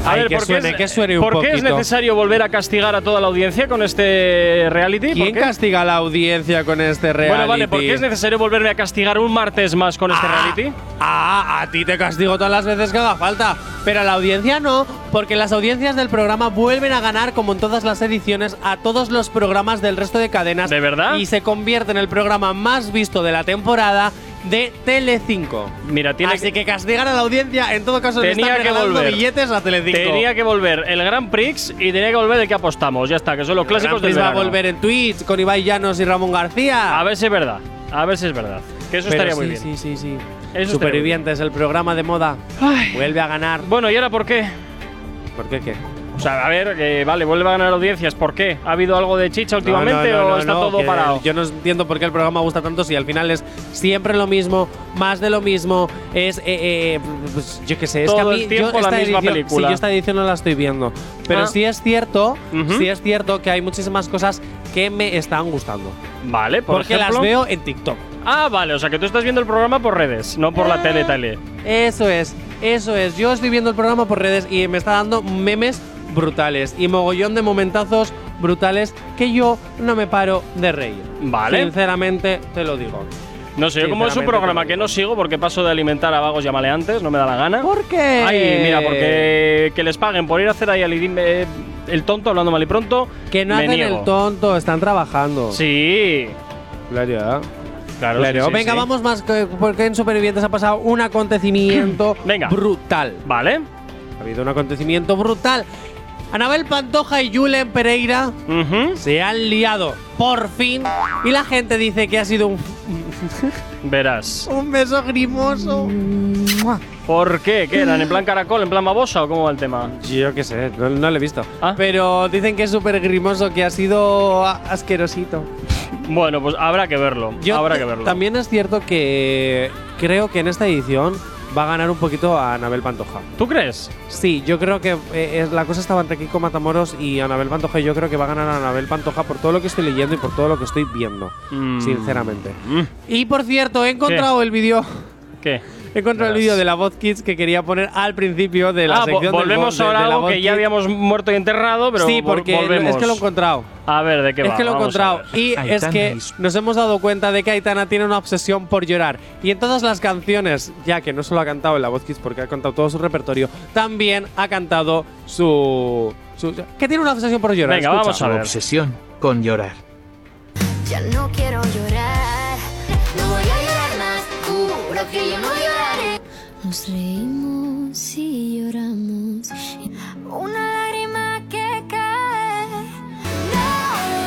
A Ay, ver, que ¿por qué suene, es- que suene un ¿Por qué es necesario volver a castigar a toda la audiencia con este reality? ¿Por ¿Quién qué? castiga a la audiencia con este reality? Bueno, vale, ¿por qué es necesario volverme a castigar un martes más con este reality? Ah, a ti te castigo todas las veces que haga falta. Pero a la audiencia no, porque las audiencias del programa vuelven a ganar, como en todas las ediciones, a todos los programas del resto de cadenas. ¿De verdad? Y se convierte en el programa más visto de la temporada de Telecinco. Mira, tiene Así que castigar a la audiencia, en todo caso, Tenía que volver. billetes a Telecinco. Tenía que volver el Grand Prix y tenía que volver el que apostamos. Ya está, que son los clásicos del va a volver en Twitch con Ibai Llanos y Ramón García. A ver si es verdad. A ver si es verdad. Que eso Pero estaría muy bien. Sí, sí, sí. Eso Supervivientes, el programa de moda. Vuelve a ganar. Bueno, ¿y ahora por qué? ¿Por qué qué? O sea, a ver, que vale, vuelve a ganar audiencias. ¿Por qué? ¿Ha habido algo de chicha últimamente No, no, no, o está todo parado? Yo no entiendo por qué el programa gusta tanto si al final es siempre lo mismo, más de lo mismo. Es, eh, eh, pues, yo qué sé, es que a Todo mí el tiempo yo la misma edición, película. Sí, yo esta edición no la estoy viendo. Pero Ah. sí es cierto, sí es cierto que hay muchísimas cosas que me están gustando. Vale, por porque ejemplo. las veo en TikTok. Ah, vale, o sea que tú estás viendo el programa por redes, no por Ah. la tele, tele. Eso es, eso es. Yo estoy viendo el programa por redes y me está dando memes brutales y mogollón de momentazos brutales que yo no me paro de reír. Vale. Sinceramente te lo digo. No sé, yo como es un programa que no sigo porque paso de alimentar a vagos y a maleantes, no me da la gana. ¿Por qué? Ay, mira, porque que les paguen por ir a hacer ahí al idim- eh, el tonto hablando mal y pronto. Que no me hacen niego. el tonto, están trabajando. Sí. Claro. Claro, Claro. sí, sí, Venga, sí. vamos más que- porque en Supervivientes ha pasado un acontecimiento [LAUGHS] Venga. brutal. Vale. Ha habido un acontecimiento brutal. Anabel Pantoja y Julen Pereira se han liado por fin y la gente dice que ha sido un, Verás. un beso grimoso. ¿Por qué? ¿Qué eran? ¿En plan caracol? ¿En plan babosa o cómo va el tema? Yo qué sé, no, no lo he visto. Ah. Pero dicen que es súper grimoso, que ha sido asquerosito. Bueno, pues habrá que verlo. Yo habrá que verlo. También es cierto que creo que en esta edición va a ganar un poquito a Anabel Pantoja. ¿Tú crees? Sí, yo creo que eh, la cosa estaba entre Kiko Matamoros y Anabel Pantoja. Y yo creo que va a ganar a Anabel Pantoja por todo lo que estoy leyendo y por todo lo que estoy viendo, Mm. sinceramente. Mm. Y por cierto, he encontrado el vídeo. ¿Qué? He encontrado el vídeo de la Voz Kids que quería poner al principio de la Ah, sección del volvemos Voz- de- ahora de a la algo Voz que ya habíamos muerto y enterrado, pero sí, porque volvemos. es que lo he encontrado. A ver, ¿de qué Es va? que lo he encontrado. Y es que nos hemos dado cuenta de que Aitana tiene una obsesión por llorar. Y en todas las canciones, ya que no solo ha cantado en la Voz Kids porque ha cantado todo su repertorio, también ha cantado su. su- que tiene una obsesión por llorar. Venga, escucha. vamos a ver. Obsesión con llorar. Ya no quiero llorar, no voy a llorar más, juro que yo no lloraré. Nos reímos y lloramos, una lágrima que cae. No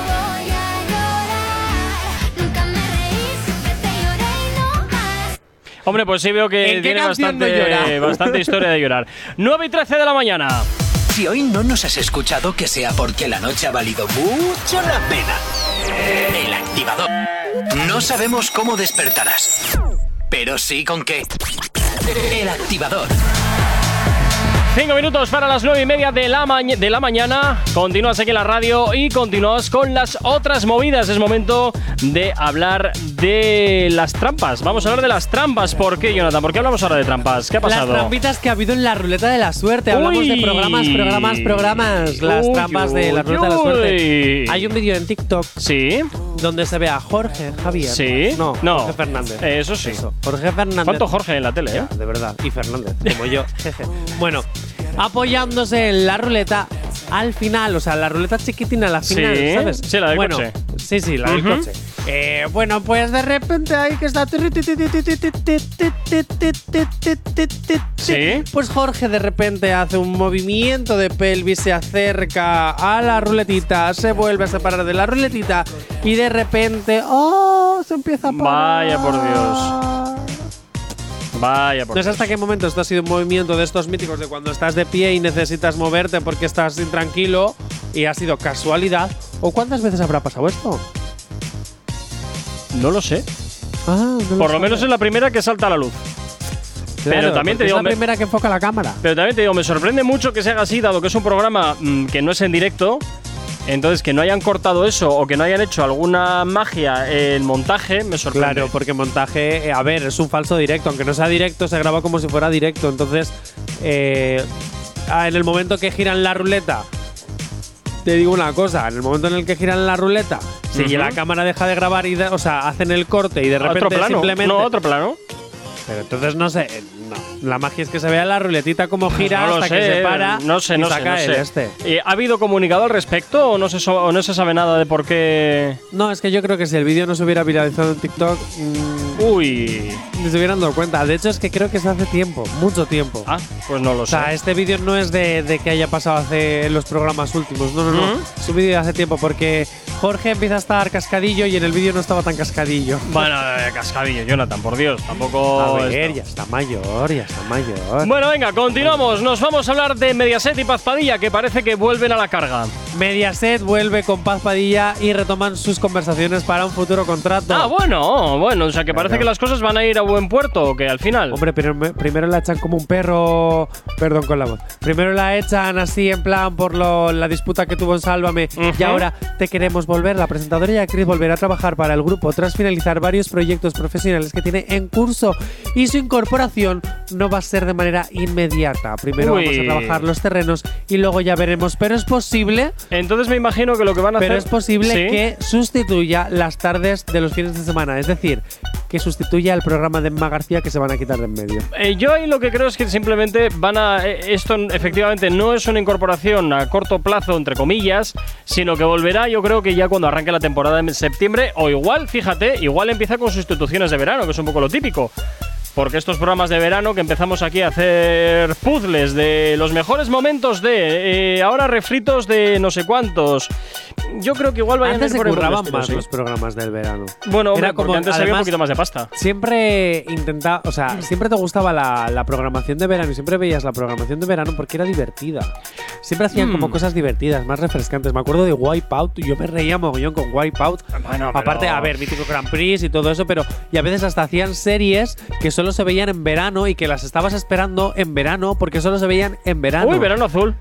voy a llorar, nunca me reí, siempre te lloré y no más. Hombre, pues sí veo que ¿En qué tiene no bastante, llora? [LAUGHS] bastante historia de llorar. 9 y 13 de la mañana. Si hoy no nos has escuchado, que sea porque la noche ha valido mucho la pena. El activador. No sabemos cómo despertarás, pero sí con qué. El activador. 5 minutos para las 9 y media de la, de la mañana. Continúas aquí en la radio y continúas con las otras movidas. Es momento de hablar de las trampas. Vamos a hablar de las trampas. ¿Por qué, Jonathan? ¿Por qué hablamos ahora de trampas? ¿Qué ha pasado? Las trampitas que ha habido en la ruleta de la suerte. Hablamos de programas, programas, programas. Las Uy, trampas de la uy, ruleta de la suerte. Hay un vídeo en TikTok. Sí. Donde se ve a Jorge Javier. Sí. No, No. Jorge Fernández. Eso sí. Jorge Fernández. ¿Cuánto Jorge en la tele, eh? De verdad. Y Fernández, como yo. [LAUGHS] Jeje. bueno, apoyándose en la ruleta al final, o sea, la ruleta chiquitina a la final, Sí. ¿sabes? Sí, la del bueno, coche. Sí, sí, la del coche. Eh, bueno, pues de repente ahí que está. Sí. Pues Jorge de repente hace un movimiento de pelvis, se acerca a la ruletita, se vuelve a separar de la ruletita y de repente. ¡Oh! Se empieza a parar. Vaya por Dios. Vaya por No sé hasta qué momento esto ha sido un movimiento de estos míticos de cuando estás de pie y necesitas moverte porque estás intranquilo y ha sido casualidad. ¿O cuántas veces habrá pasado esto? No lo sé. Ah, no Por lo menos es la primera que salta a la luz. pero también te es digo, la me- primera que enfoca la cámara. Pero también te digo, me sorprende mucho que se haga así, dado que es un programa mm, que no es en directo. Entonces, que no hayan cortado eso o que no hayan hecho alguna magia en montaje, me sorprende. Claro, porque montaje, eh, a ver, es un falso directo. Aunque no sea directo, se graba como si fuera directo. Entonces, eh, ah, en el momento que giran la ruleta, te digo una cosa: en el momento en el que giran la ruleta, si la cámara deja de grabar y, de- o sea, hacen el corte y de repente otro plano. simplemente. No, otro plano. Pero entonces no sé, eh, no. La magia es que se vea la ruletita como gira No hasta sé, que se para. No sé, y no sé, saca no el sé. este. Eh, ¿Ha habido comunicado al respecto o no, se so- o no se sabe nada de por qué? No, es que yo creo que si el vídeo no se hubiera viralizado en TikTok, mm, Uy. se hubieran dado cuenta. De hecho, es que creo que es hace tiempo, mucho tiempo. Ah, pues no lo O sé. sea, este vídeo no es de, de que haya pasado hace los programas últimos. No, no, no. Ujú. Es un vídeo de hace tiempo porque Jorge empieza a estar cascadillo y en el vídeo no estaba tan cascadillo. Bueno, eh, cascadillo, Jonathan, por Dios, tampoco. A ver, ya está mayor, ya está mayor. Bueno, venga, continuamos. Nos vamos a hablar de Mediaset y Paz Padilla, que parece que vuelven a la carga. Mediaset vuelve con Paz Padilla y retoman sus conversaciones para un futuro contrato. Ah, bueno, bueno, o sea que parece que las cosas van a ir a buen puerto, o que al final. Hombre, pero primero la echan como un perro. Perdón con la voz. Primero la echan así en plan por lo- la disputa que tuvo en Sálvame. Y ahora te queremos volver. La presentadora y actriz volverá a trabajar para el grupo tras finalizar varios proyectos profesionales que tiene en curso. Y su incorporación no va a ser de manera inmediata. Primero Uy. vamos a trabajar los terrenos y luego ya veremos. Pero es posible. Entonces me imagino que lo que van a Pero hacer. es posible Sí. que sustituya las tardes de los fines de semana. Es decir, que sustituya el programa de Emma García que se van a quitar de en medio. Eh, yo ahí lo que creo es que simplemente van a. eh, esto efectivamente no es una incorporación a corto plazo, entre comillas, sino que volverá, yo creo que ya cuando arranque la temporada en septiembre, o igual, fíjate, igual empieza con sustituciones de verano, que es un poco lo típico. Porque estos programas de verano que empezamos aquí a hacer puzzles de los mejores momentos de. eh, ahora refritos de no sé cuántos. Yo creo que igual vayan Antes a se ir por curraban estilo, más sí. los programas del verano. Bueno, hombre, Era como- antes había un además, poquito más de pasta. Siempre intentaba, o sea, siempre te gustaba la, la programación de verano y siempre veías la programación de verano porque era divertida. Siempre hacían Mm. como cosas divertidas, más refrescantes. Me acuerdo de Wipeout, yo me reía mogollón con Wipeout. Bueno, pero- Aparte, a ver, mítico Grand Prix y todo eso, pero y a veces hasta hacían series que solo se veían en verano y que las estabas esperando en verano porque solo se veían en verano. Uy, verano azul.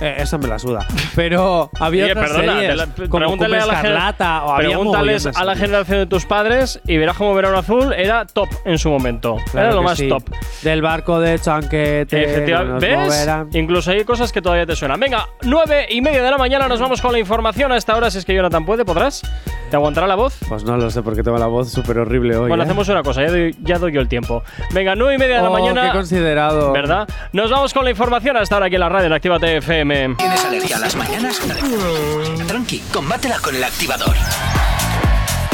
Eh, eso me la suda. Pero había Oye, otras perdona, series, de la- como pregúntale Cumbia a la, Escarlata, o pregúntales a la generación de tus padres y verás como Verano Azul era top en su momento. Claro era lo más sí. top. Del barco de Chanquete. Efectivamente. ¿Ves? Incluso hay cosas que todavía te suenan. Venga, nueve y media de la mañana nos vamos con la información. A esta hora, si es que Jonathan puede, ¿podrás? ¿Te aguantará la voz? Pues no lo sé porque tengo la voz súper horrible hoy. bueno, ¿eh? hacemos una cosa, ya doy, ya doy yo el tiempo. Venga, nueve y media de la Oh, mañana. Qué considerado. ¿Verdad? Nos vamos con la información hasta ahora aquí en la radio en Actívate FM. ¿Tienes alergia a las mañanas? Tranqui, combátela con el activador.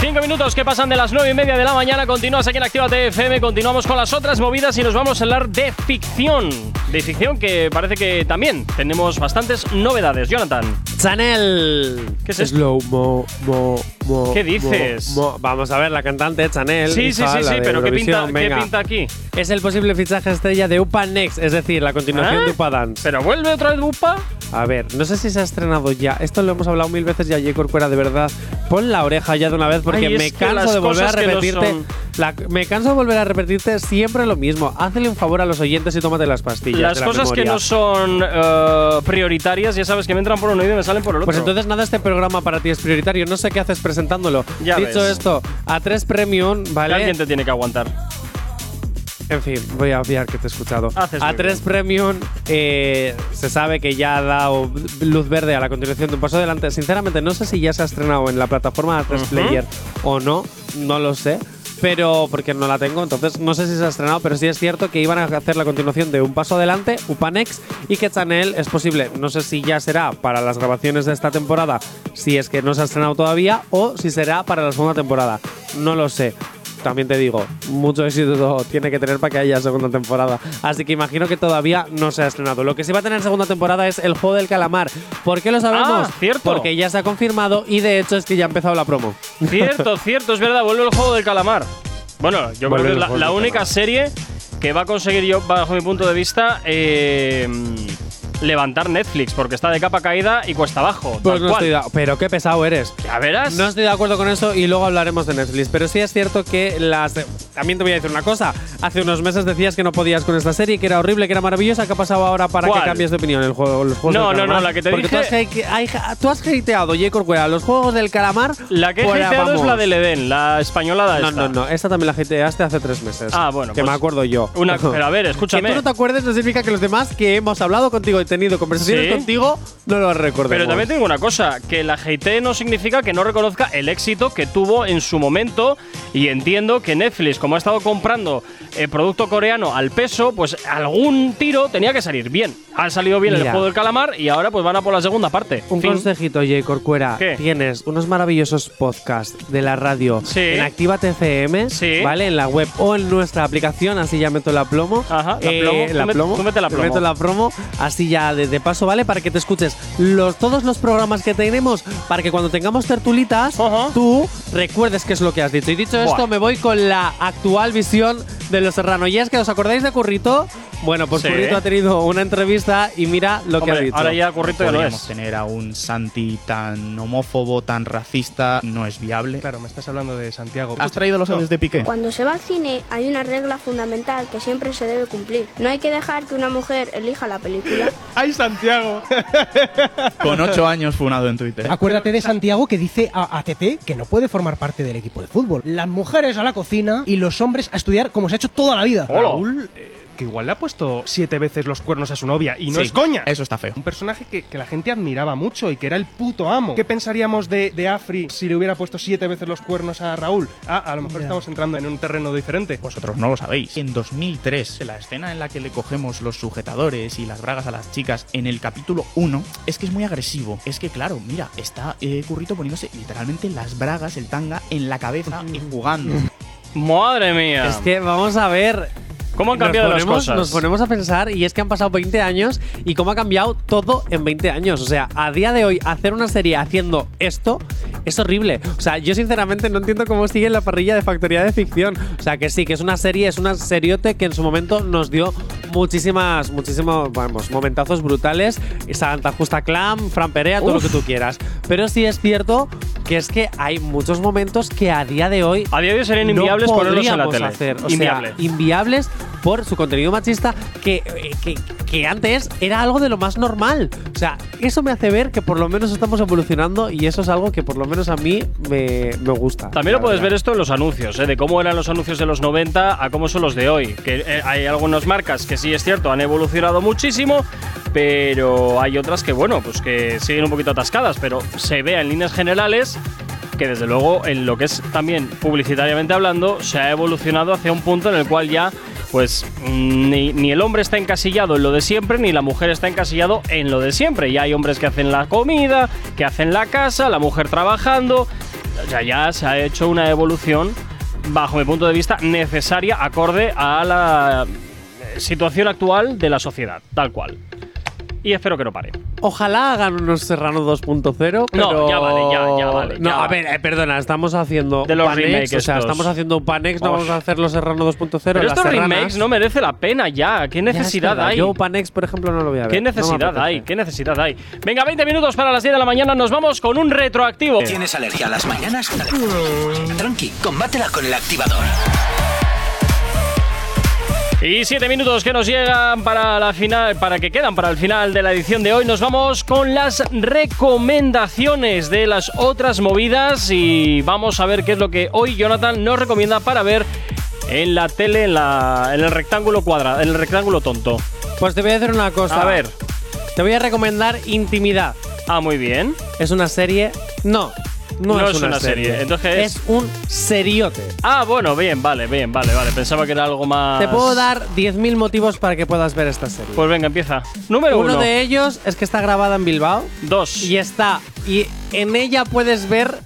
Cinco minutos que pasan de las nueve y media de la mañana. Continúas aquí en Actívate FM. Continuamos con las otras movidas y nos vamos a hablar de ficción. De ficción que parece que también tenemos bastantes novedades. Jonathan. Chanel. ¿Qué es esto? Slow mo, mo, mo. ¿Qué dices? mo, mo. Vamos a ver, la cantante Chanel. Sí, sí, hija, sí, sí, pero ¿qué pinta, ¿qué pinta aquí? Es el posible fichaje estrella de Upa Next, es decir, la continuación ¿Eh? de Upa Dance. ¿Pero vuelve otra vez Bupa? A ver, no sé si se ha estrenado ya. Esto lo hemos hablado mil veces ya, J. Corcuera, de verdad. Pon la oreja ya de una vez porque Ay, me canso de volver a no repetirte. La- me canso de volver a repetirte siempre lo mismo. Hazle un favor a los oyentes y tómate las pastillas. Las la cosas que memoria. no son eh, prioritarias, ya sabes que me entran por un oído y me salen por el otro. Pues entonces nada, este programa para ti es prioritario. No sé qué haces presentándolo. Ya Dicho ves. esto, a 3 Premium, Que ¿vale? alguien te tiene que aguantar. En fin, voy a obviar que te he escuchado. Haces a muy 3 Premium eh, se sabe que ya ha dado luz verde a la continuación de un paso adelante. Sinceramente, no sé si ya se ha estrenado en la plataforma A3 Ujú. Player o no, no lo sé. Pero porque no la tengo, entonces no sé si se ha estrenado, pero sí es cierto que iban a hacer la continuación de Un Paso Adelante, Upanex, y que Chanel es posible, no sé si ya será para las grabaciones de esta temporada, si es que no se ha estrenado todavía, o si será para la segunda temporada. No lo sé. También te digo, mucho éxito tiene que tener para que haya segunda temporada. Así que imagino que todavía no se ha estrenado. Lo que sí va a tener segunda temporada es el juego del calamar. ¿Por qué lo sabemos? Ah, cierto. Porque ya se ha confirmado y de hecho es que ya ha empezado la promo. Cierto, [LAUGHS] cierto, es verdad, vuelve el juego del calamar. Bueno, yo Vuelve creo que es la, única serie que va a conseguir yo, bajo mi punto de vista, eh, levantar Netflix, porque está de capa caída y cuesta abajo. Pues no estoy de- pero qué pesado eres. Ya verás. No estoy de acuerdo con eso y luego hablaremos de Netflix. Pero sí es cierto que las. También te voy a decir una cosa. Hace unos meses decías que no podías con esta serie, que era horrible, que era maravillosa. ¿Qué ha pasado ahora para ¿Cuál? que cambies de opinión el juego, los juegos No, del no, calamar? no, la que te Porque dije- Tú has, hay- tú has hateado, J. Corcuera, los juegos del calamar. La que he hateado es la del Edén, la españolada No, esta. no, no. Esta también la hateaste hace tres meses. Ah, bueno, Que pues me acuerdo yo. Una- pero a ver, escúchame. Que tú no te acuerdes no significa que los demás que hemos hablado contigo y tenido conversaciones Sí. contigo no lo recordemos. Pero también te digo una cosa, que la hate no significa que no reconozca el éxito que tuvo en su momento y entiendo que Netflix, como ha estado comprando eh, producto coreano al peso, pues algún tiro tenía que salir bien. Ha salido bien el Mira. juego del calamar y ahora pues van a por la segunda parte. Un Fin. consejito, J. Corcuera. ¿Qué? Tienes unos maravillosos podcasts de la radio Sí. en Actívate FM, Sí. ¿vale? En la web o en nuestra aplicación, así ya meto la plomo. Ajá, la Eh, plomo. Tú la met- plomo. tú mete la Te plomo. meto la promo, así ya de, de paso, ¿vale? Para que te escuches los, todos los programas que tenemos, para que cuando tengamos tertulitas, tú recuerdes qué es lo que has dicho. Y dicho esto, me voy con la actual visión de Los Serrano. Y es que, ¿os acordáis de Currito? Bueno, pues Sí. Currito ha tenido una entrevista y mira lo que ha dicho. ahora ya Currito ya no Podríamos es. tener a un Santi tan homófobo, tan racista, no es viable. Claro, me estás hablando de Santiago. ¿Has traído los audios de Piqué? Cuando se va al cine hay una regla fundamental que siempre se debe cumplir. No hay que dejar que una mujer elija la película. [LAUGHS] ¡Ay, Santiago! Con ocho años funado en Twitter. Acuérdate de Santiago que dice a ATP que no puede formar parte del equipo de fútbol. Las mujeres a la cocina y los hombres a estudiar como se ha hecho toda la vida. Raúl, eh, que igual le ha puesto siete veces los cuernos a su novia y no Sí, es coña. Eso está feo. Un personaje que, que la gente admiraba mucho y que era el puto amo. ¿Qué pensaríamos de, de Afri si le hubiera puesto siete veces los cuernos a Raúl? Ah, a lo mejor estamos entrando en un terreno diferente. Vosotros no lo sabéis. En 2003, la escena en la que le cogemos los sujetadores y las bragas a las chicas en el capítulo 1 es que es muy agresivo. Es que, claro, mira, está eh, Currito poniéndose literalmente las bragas, el tanga, en la cabeza y jugando. [LAUGHS] Madre mía. Es que vamos a ver. ¿Cómo han Nos cambiado las ponemos- cosas? Nos ponemos a pensar y es que han pasado 20 años y cómo ha cambiado todo en 20 años. O sea, a día de hoy hacer una serie haciendo esto es horrible. O sea, yo sinceramente no entiendo cómo sigue la parrilla de Factoría de Ficción. O sea, que sí, que es una serie, es una seriote que en su momento nos dio muchísimas, muchísimos, vamos, momentazos brutales. Santa Justa Clam, Fran Perea, todo lo Uf. que tú quieras. Pero sí es cierto que es que hay muchos momentos que a día de hoy A día de hoy serían no inviables ponerlos en la tele. hacer. O Inviable. sea, inviables por su contenido machista que, eh, que, que antes era algo de lo más normal. O sea, eso me hace ver que por lo menos estamos evolucionando y eso es algo que por lo menos a mí me, me gusta. También lo puedes ver esto en los anuncios, ¿eh? de cómo eran los anuncios de los 90 a cómo son los de hoy. Que eh, hay algunas marcas que sí es cierto, han evolucionado muchísimo, pero hay otras que, bueno, pues que siguen un poquito atascadas, pero se ve en líneas generales que desde luego en lo que es también publicitariamente hablando se ha evolucionado hacia un punto en el cual ya pues mm, ni, ni el hombre está encasillado en lo de siempre ni la mujer está encasillado en lo de siempre. Ya hay hombres que hacen la comida, que hacen la casa, la mujer trabajando. O sea, ya se ha hecho una evolución bajo mi punto de vista necesaria acorde a la eh, situación actual de la sociedad, tal cual. Y espero que no pare. Ojalá hagan unos Serrano 2.0. pero- No, ya vale, ya- ya vale, No, ya a ver, eh, perdona, estamos haciendo De los Panex, remakes O sea, estos. estamos haciendo un Panex, no Osh. vamos a hacer los Serrano 2.0. Pero las estos serranas. remakes no merece la pena ya. ¿Qué necesidad hay? Yo Panex, por ejemplo, no lo voy a ver. ¿Qué necesidad hay? ¿Qué necesidad hay? Venga, 20 minutos para las 10 de la mañana. Nos vamos con un retroactivo. ¿Tienes alergia a las mañanas? Tranqui, combátela con el activador. Y 7 minutos que nos llegan para la final, para que quedan para el final de la edición de hoy. Nos vamos con las recomendaciones de las otras movidas y vamos a ver qué es lo que hoy Jonathan nos recomienda para ver en la tele, en, la, en el rectángulo cuadrado, en el rectángulo tonto. Pues te voy a decir una cosa. A ver. Te voy a recomendar Intimidad. Ah, muy bien. Es una serie. No. No, No es, una, serie. Entonces- es un seriote. Ah, bueno, bien, vale, bien, vale, vale. Pensaba que era algo más. Te puedo dar 10.000 motivos para que puedas ver esta serie. Pues venga, empieza. Número uno. Uno de ellos es que está grabada en Bilbao. Dos. Y está. Y en ella puedes ver.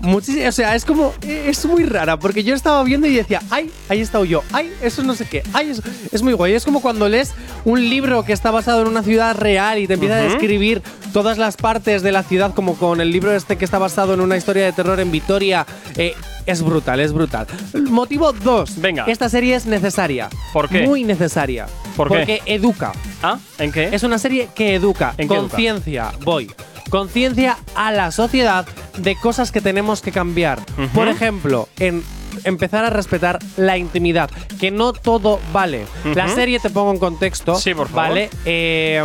Muchísimo, o sea, es como. Es muy rara, porque yo estaba viendo y decía, ay, ahí he estado yo, ay, eso no sé qué, ay, eso. Es muy guay. Es como cuando lees un libro que está basado en una ciudad real y te empieza a Ujú. describir todas las partes de la ciudad, como con el libro este que está basado en una historia de terror en Vitoria. Eh, es brutal, es brutal. Motivo 2. Venga. Esta serie es necesaria. ¿Por qué? Muy necesaria. ¿Por qué? Porque educa. ¿Ah? ¿En qué? Es una serie que educa. ¿En? Conciencia, voy. Conciencia a la sociedad de cosas que tenemos que cambiar. Ujú. Por ejemplo, en empezar a respetar la intimidad, que no todo vale. La Ujú. serie te pongo en contexto, Sí, por favor. ¿vale? Eh,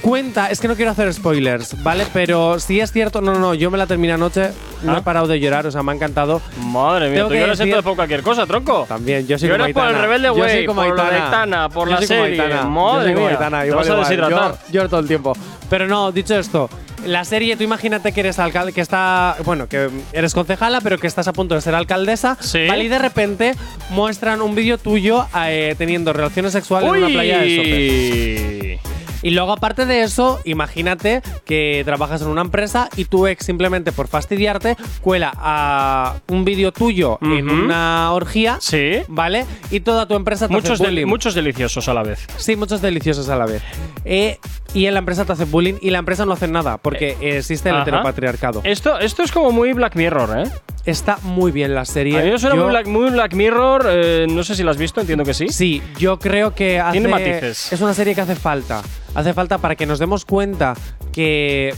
cuenta, es que no quiero hacer spoilers, ¿vale? Pero si es cierto, no, no, no, yo me la terminé anoche, no Ah. he parado de llorar, o sea, me ha encantado. Madre mía, tú lloras entonces por cualquier cosa, tronco. También, yo soy como Lloras por el Aitana. rebelde Yo güey, como por lo de Aitana. Aitana, por Yo la serie. Aitana. Yo Madre soy como mía. Aitana, Te igual, vas a deshidratar. Lloro- lloro todo el tiempo. Pero no, dicho esto, la serie, tú imagínate que eres alcalde, que está, bueno, que eres concejala, pero que estás a punto de ser alcaldesa, Sí. ¿vale? Y de repente muestran un vídeo tuyo eh, teniendo relaciones sexuales en una playa de Sopes. Y luego, aparte de eso, imagínate que trabajas en una empresa y tu ex, simplemente por fastidiarte, cuela a un vídeo tuyo en una orgía, Sí. ¿vale? Y toda tu empresa te Muchos, hace bullying. muchos deliciosos a la vez. Sí, muchos deliciosos a la vez. Eh, y en la empresa te hace bullying y la empresa no hace nada porque existe el Ajá. heteropatriarcado. Esto, esto es como muy Black Mirror, ¿eh? Está muy bien la serie. A mí me suena Yo- muy, Black, muy Black Mirror. eh, no sé si lo has visto, entiendo que sí. Sí, yo creo que hace, Tiene matices. Es una serie que hace falta. Hace falta para que nos demos cuenta que.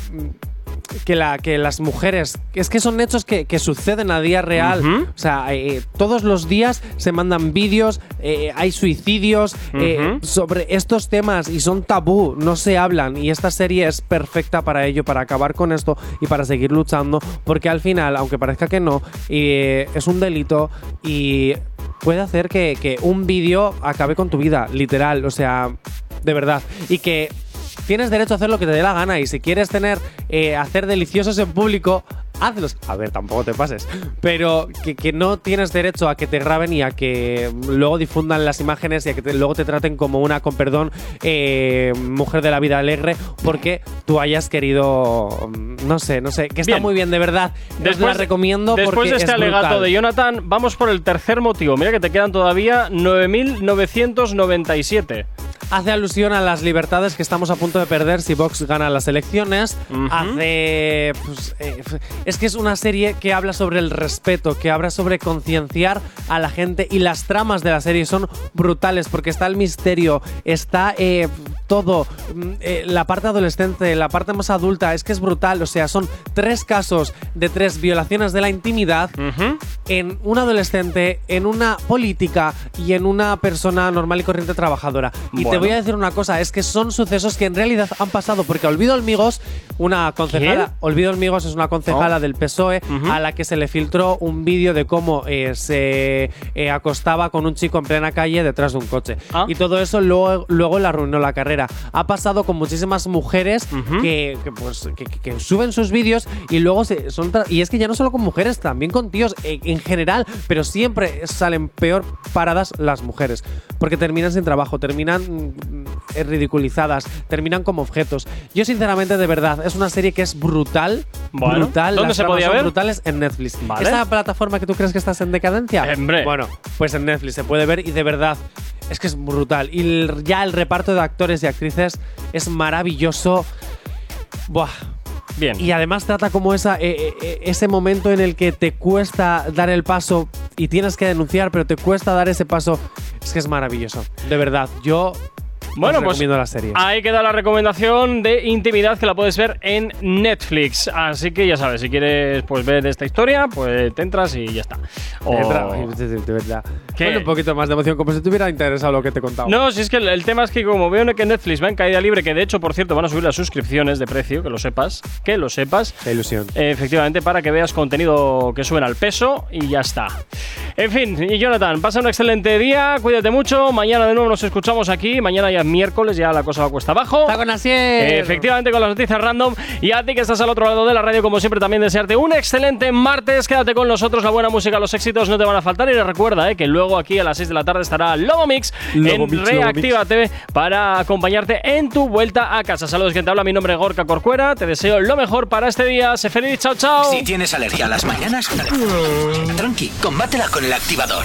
Que, la, que las mujeres. Es que son hechos que, que suceden a día real. O sea, eh, todos los días se mandan vídeos, eh, hay suicidios eh, sobre estos temas y son tabú, no se hablan. Y esta serie es perfecta para ello, para acabar con esto y para seguir luchando. Porque al final, aunque parezca que no, es un delito y puede hacer que, que un vídeo acabe con tu vida, literal. O sea, de verdad. Y que tienes derecho a hacer lo que te dé la gana. Y si quieres tener, eh, hacer deliciosos en público, hazlos. A ver, tampoco te pases. Pero que, que no tienes derecho a que te graben y a que luego difundan las imágenes y a que te- luego te traten como una, con perdón, eh, mujer de la vida alegre porque tú hayas querido, mm, no sé, no sé, que está Bien. muy bien, de verdad. Os la recomiendo después porque de este es alegato brutal. de Jonathan, vamos por el tercer motivo. Mira que te quedan todavía 9.997. Hace alusión a las libertades que estamos a punto de perder si Vox gana las elecciones. Hace. pues, eh, es que es una serie que habla sobre el respeto, que habla sobre concienciar a la gente y las tramas de la serie son brutales porque está el misterio, está eh, todo, mm, eh, la parte adolescente, la parte más adulta, es que es brutal. O sea, son tres casos de tres violaciones de la intimidad en un adolescente, en una política y en una persona normal y corriente trabajadora. Y te. Voy a decir una cosa, es que son sucesos que en realidad han pasado, porque Olvido Olmigos, una concejala, ¿Quién? Olvido Olmigos es una concejala Oh. del PSOE a la que se le filtró un vídeo de cómo eh, se eh, acostaba con un chico en plena calle detrás de un coche. Ah. Y todo eso luego, luego le arruinó la carrera. Ha pasado con muchísimas mujeres que, que, pues, que, suben sus vídeos y luego se, son... Y es que ya no solo con mujeres, también con tíos eh, en general, pero siempre salen peor paradas las mujeres. Porque terminan sin trabajo, terminan ridiculizadas, terminan como objetos. Yo sinceramente, de verdad, es una serie que es brutal. Bueno, brutal. ¿dónde las se podía ver? brutales en Netflix. Vale. ¿Esa plataforma que tú crees que estás en decadencia? Hombre. Bueno, pues en Netflix se puede ver y de verdad es que es brutal. Y el- ya el reparto de actores y actrices es maravilloso. Buah. Bien. Y además trata como esa, eh, eh, ese momento en el que te cuesta dar el paso y tienes que denunciar, pero te cuesta dar ese paso. Es que es maravilloso. De verdad, yo Bueno, pues recomiendo la serie. ahí queda la recomendación de intimidad que la puedes ver en Netflix. Así que ya sabes, si quieres pues ver esta historia, pues te entras y ya está. Ponle un poquito más de emoción, como si te hubiera interesado lo que te he contado. No, si es que el, el tema es que como veo que Netflix va en caída libre, que de hecho, por cierto, van a subir las suscripciones de precio, que lo sepas, que lo sepas. Qué ilusión. Efectivamente, para que veas contenido que suben al peso y ya está. En fin, y Jonathan, pasa un excelente día, cuídate mucho, mañana de nuevo nos escuchamos aquí, mañana ya día es miércoles, ya la cosa va cuesta abajo. Está con Asier. Efectivamente, con las noticias random. Y a ti que estás al otro lado de la radio, como siempre, también desearte un excelente martes. Quédate con nosotros, la buena música, los éxitos no te van a faltar. Y recuerda eh, que luego aquí a las 6 de la tarde estará Lobo Mix Lobo en Mix, Lobo Reactiva TV para acompañarte en tu vuelta a casa. Saludos, quien te habla. Mi nombre es Gorka Corcuera. Te deseo lo mejor para este día. Sé feliz. Chao, chao. Si tienes alergia a las mañanas, tranqui, combátela con el activador.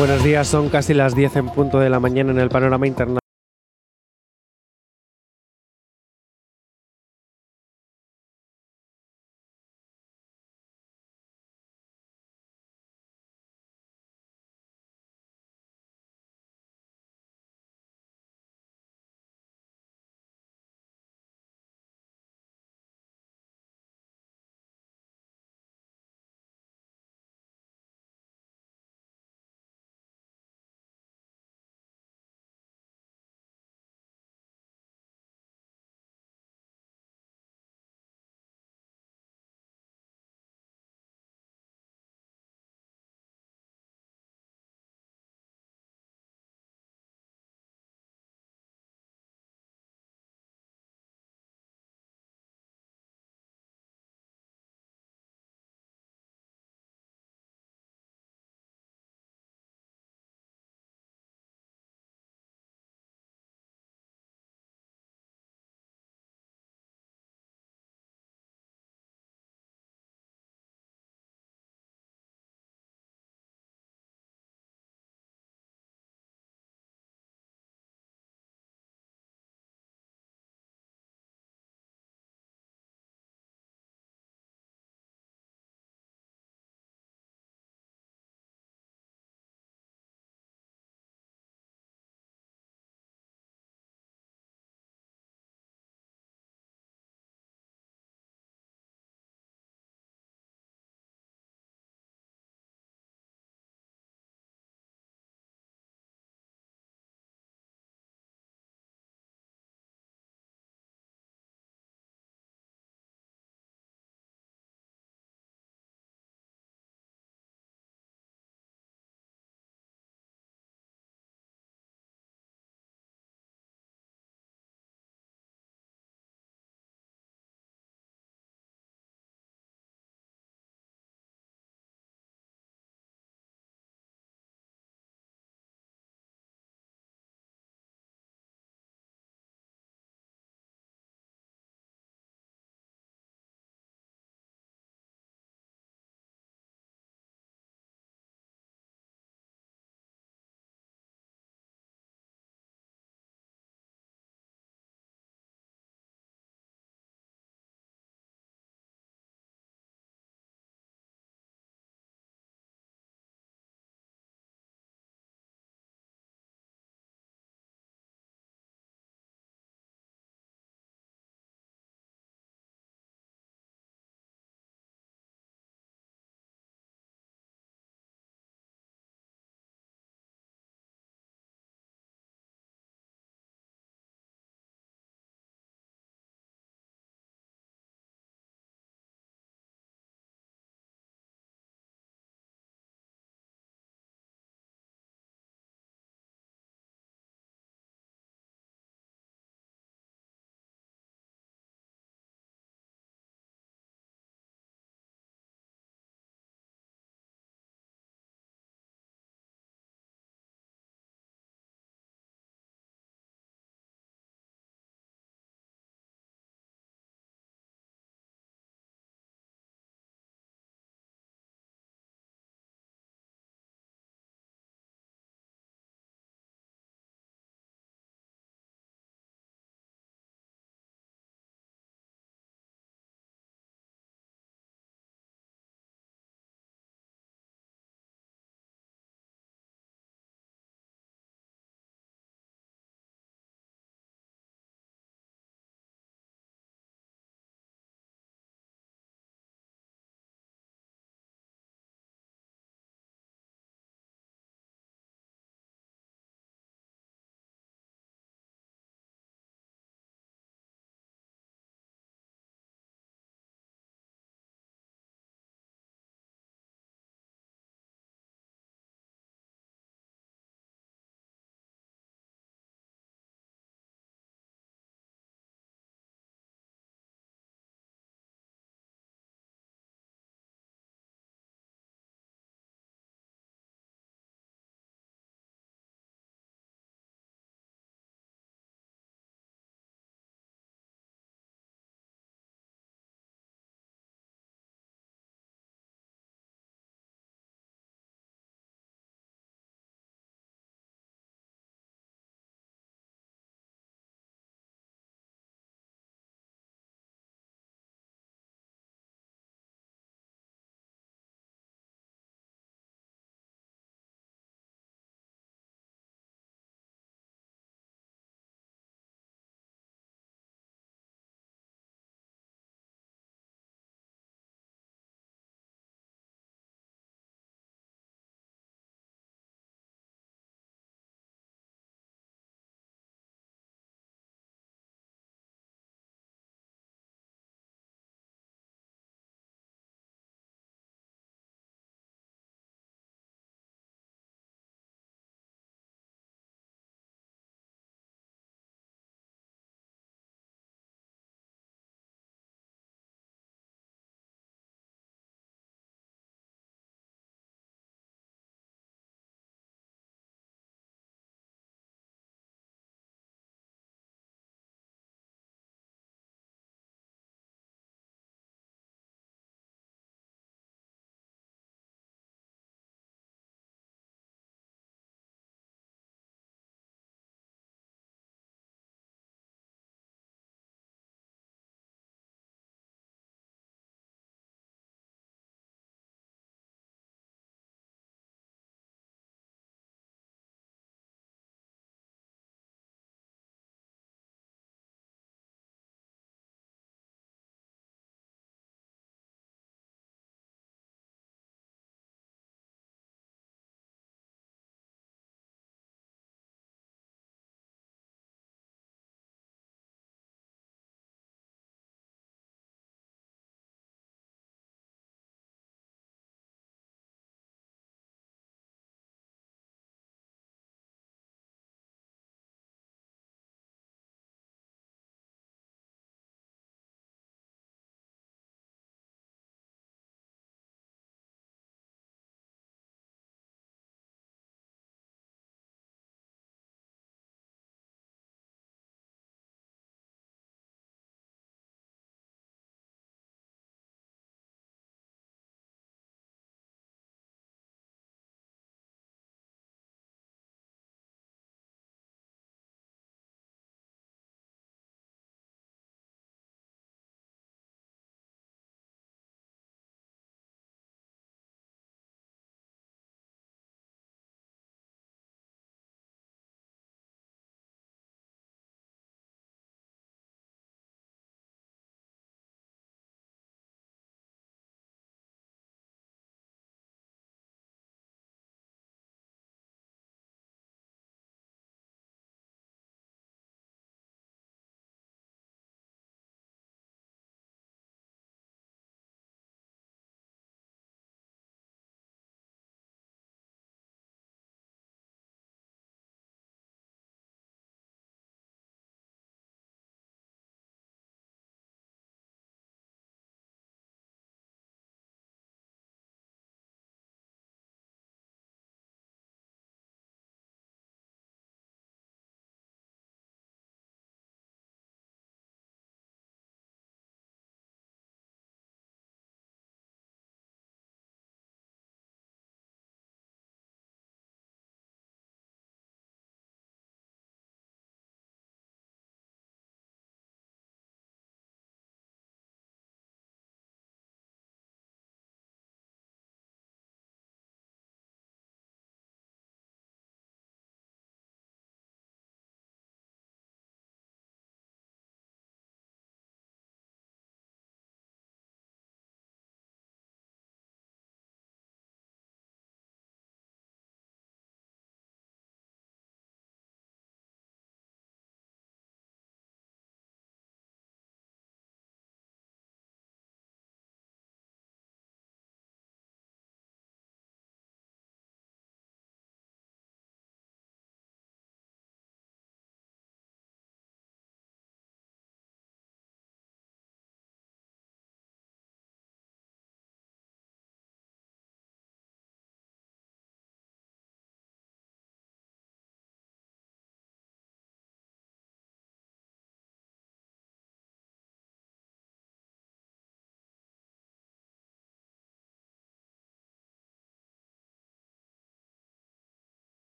Buenos días, son casi las 10 en punto de la mañana en el panorama internacional.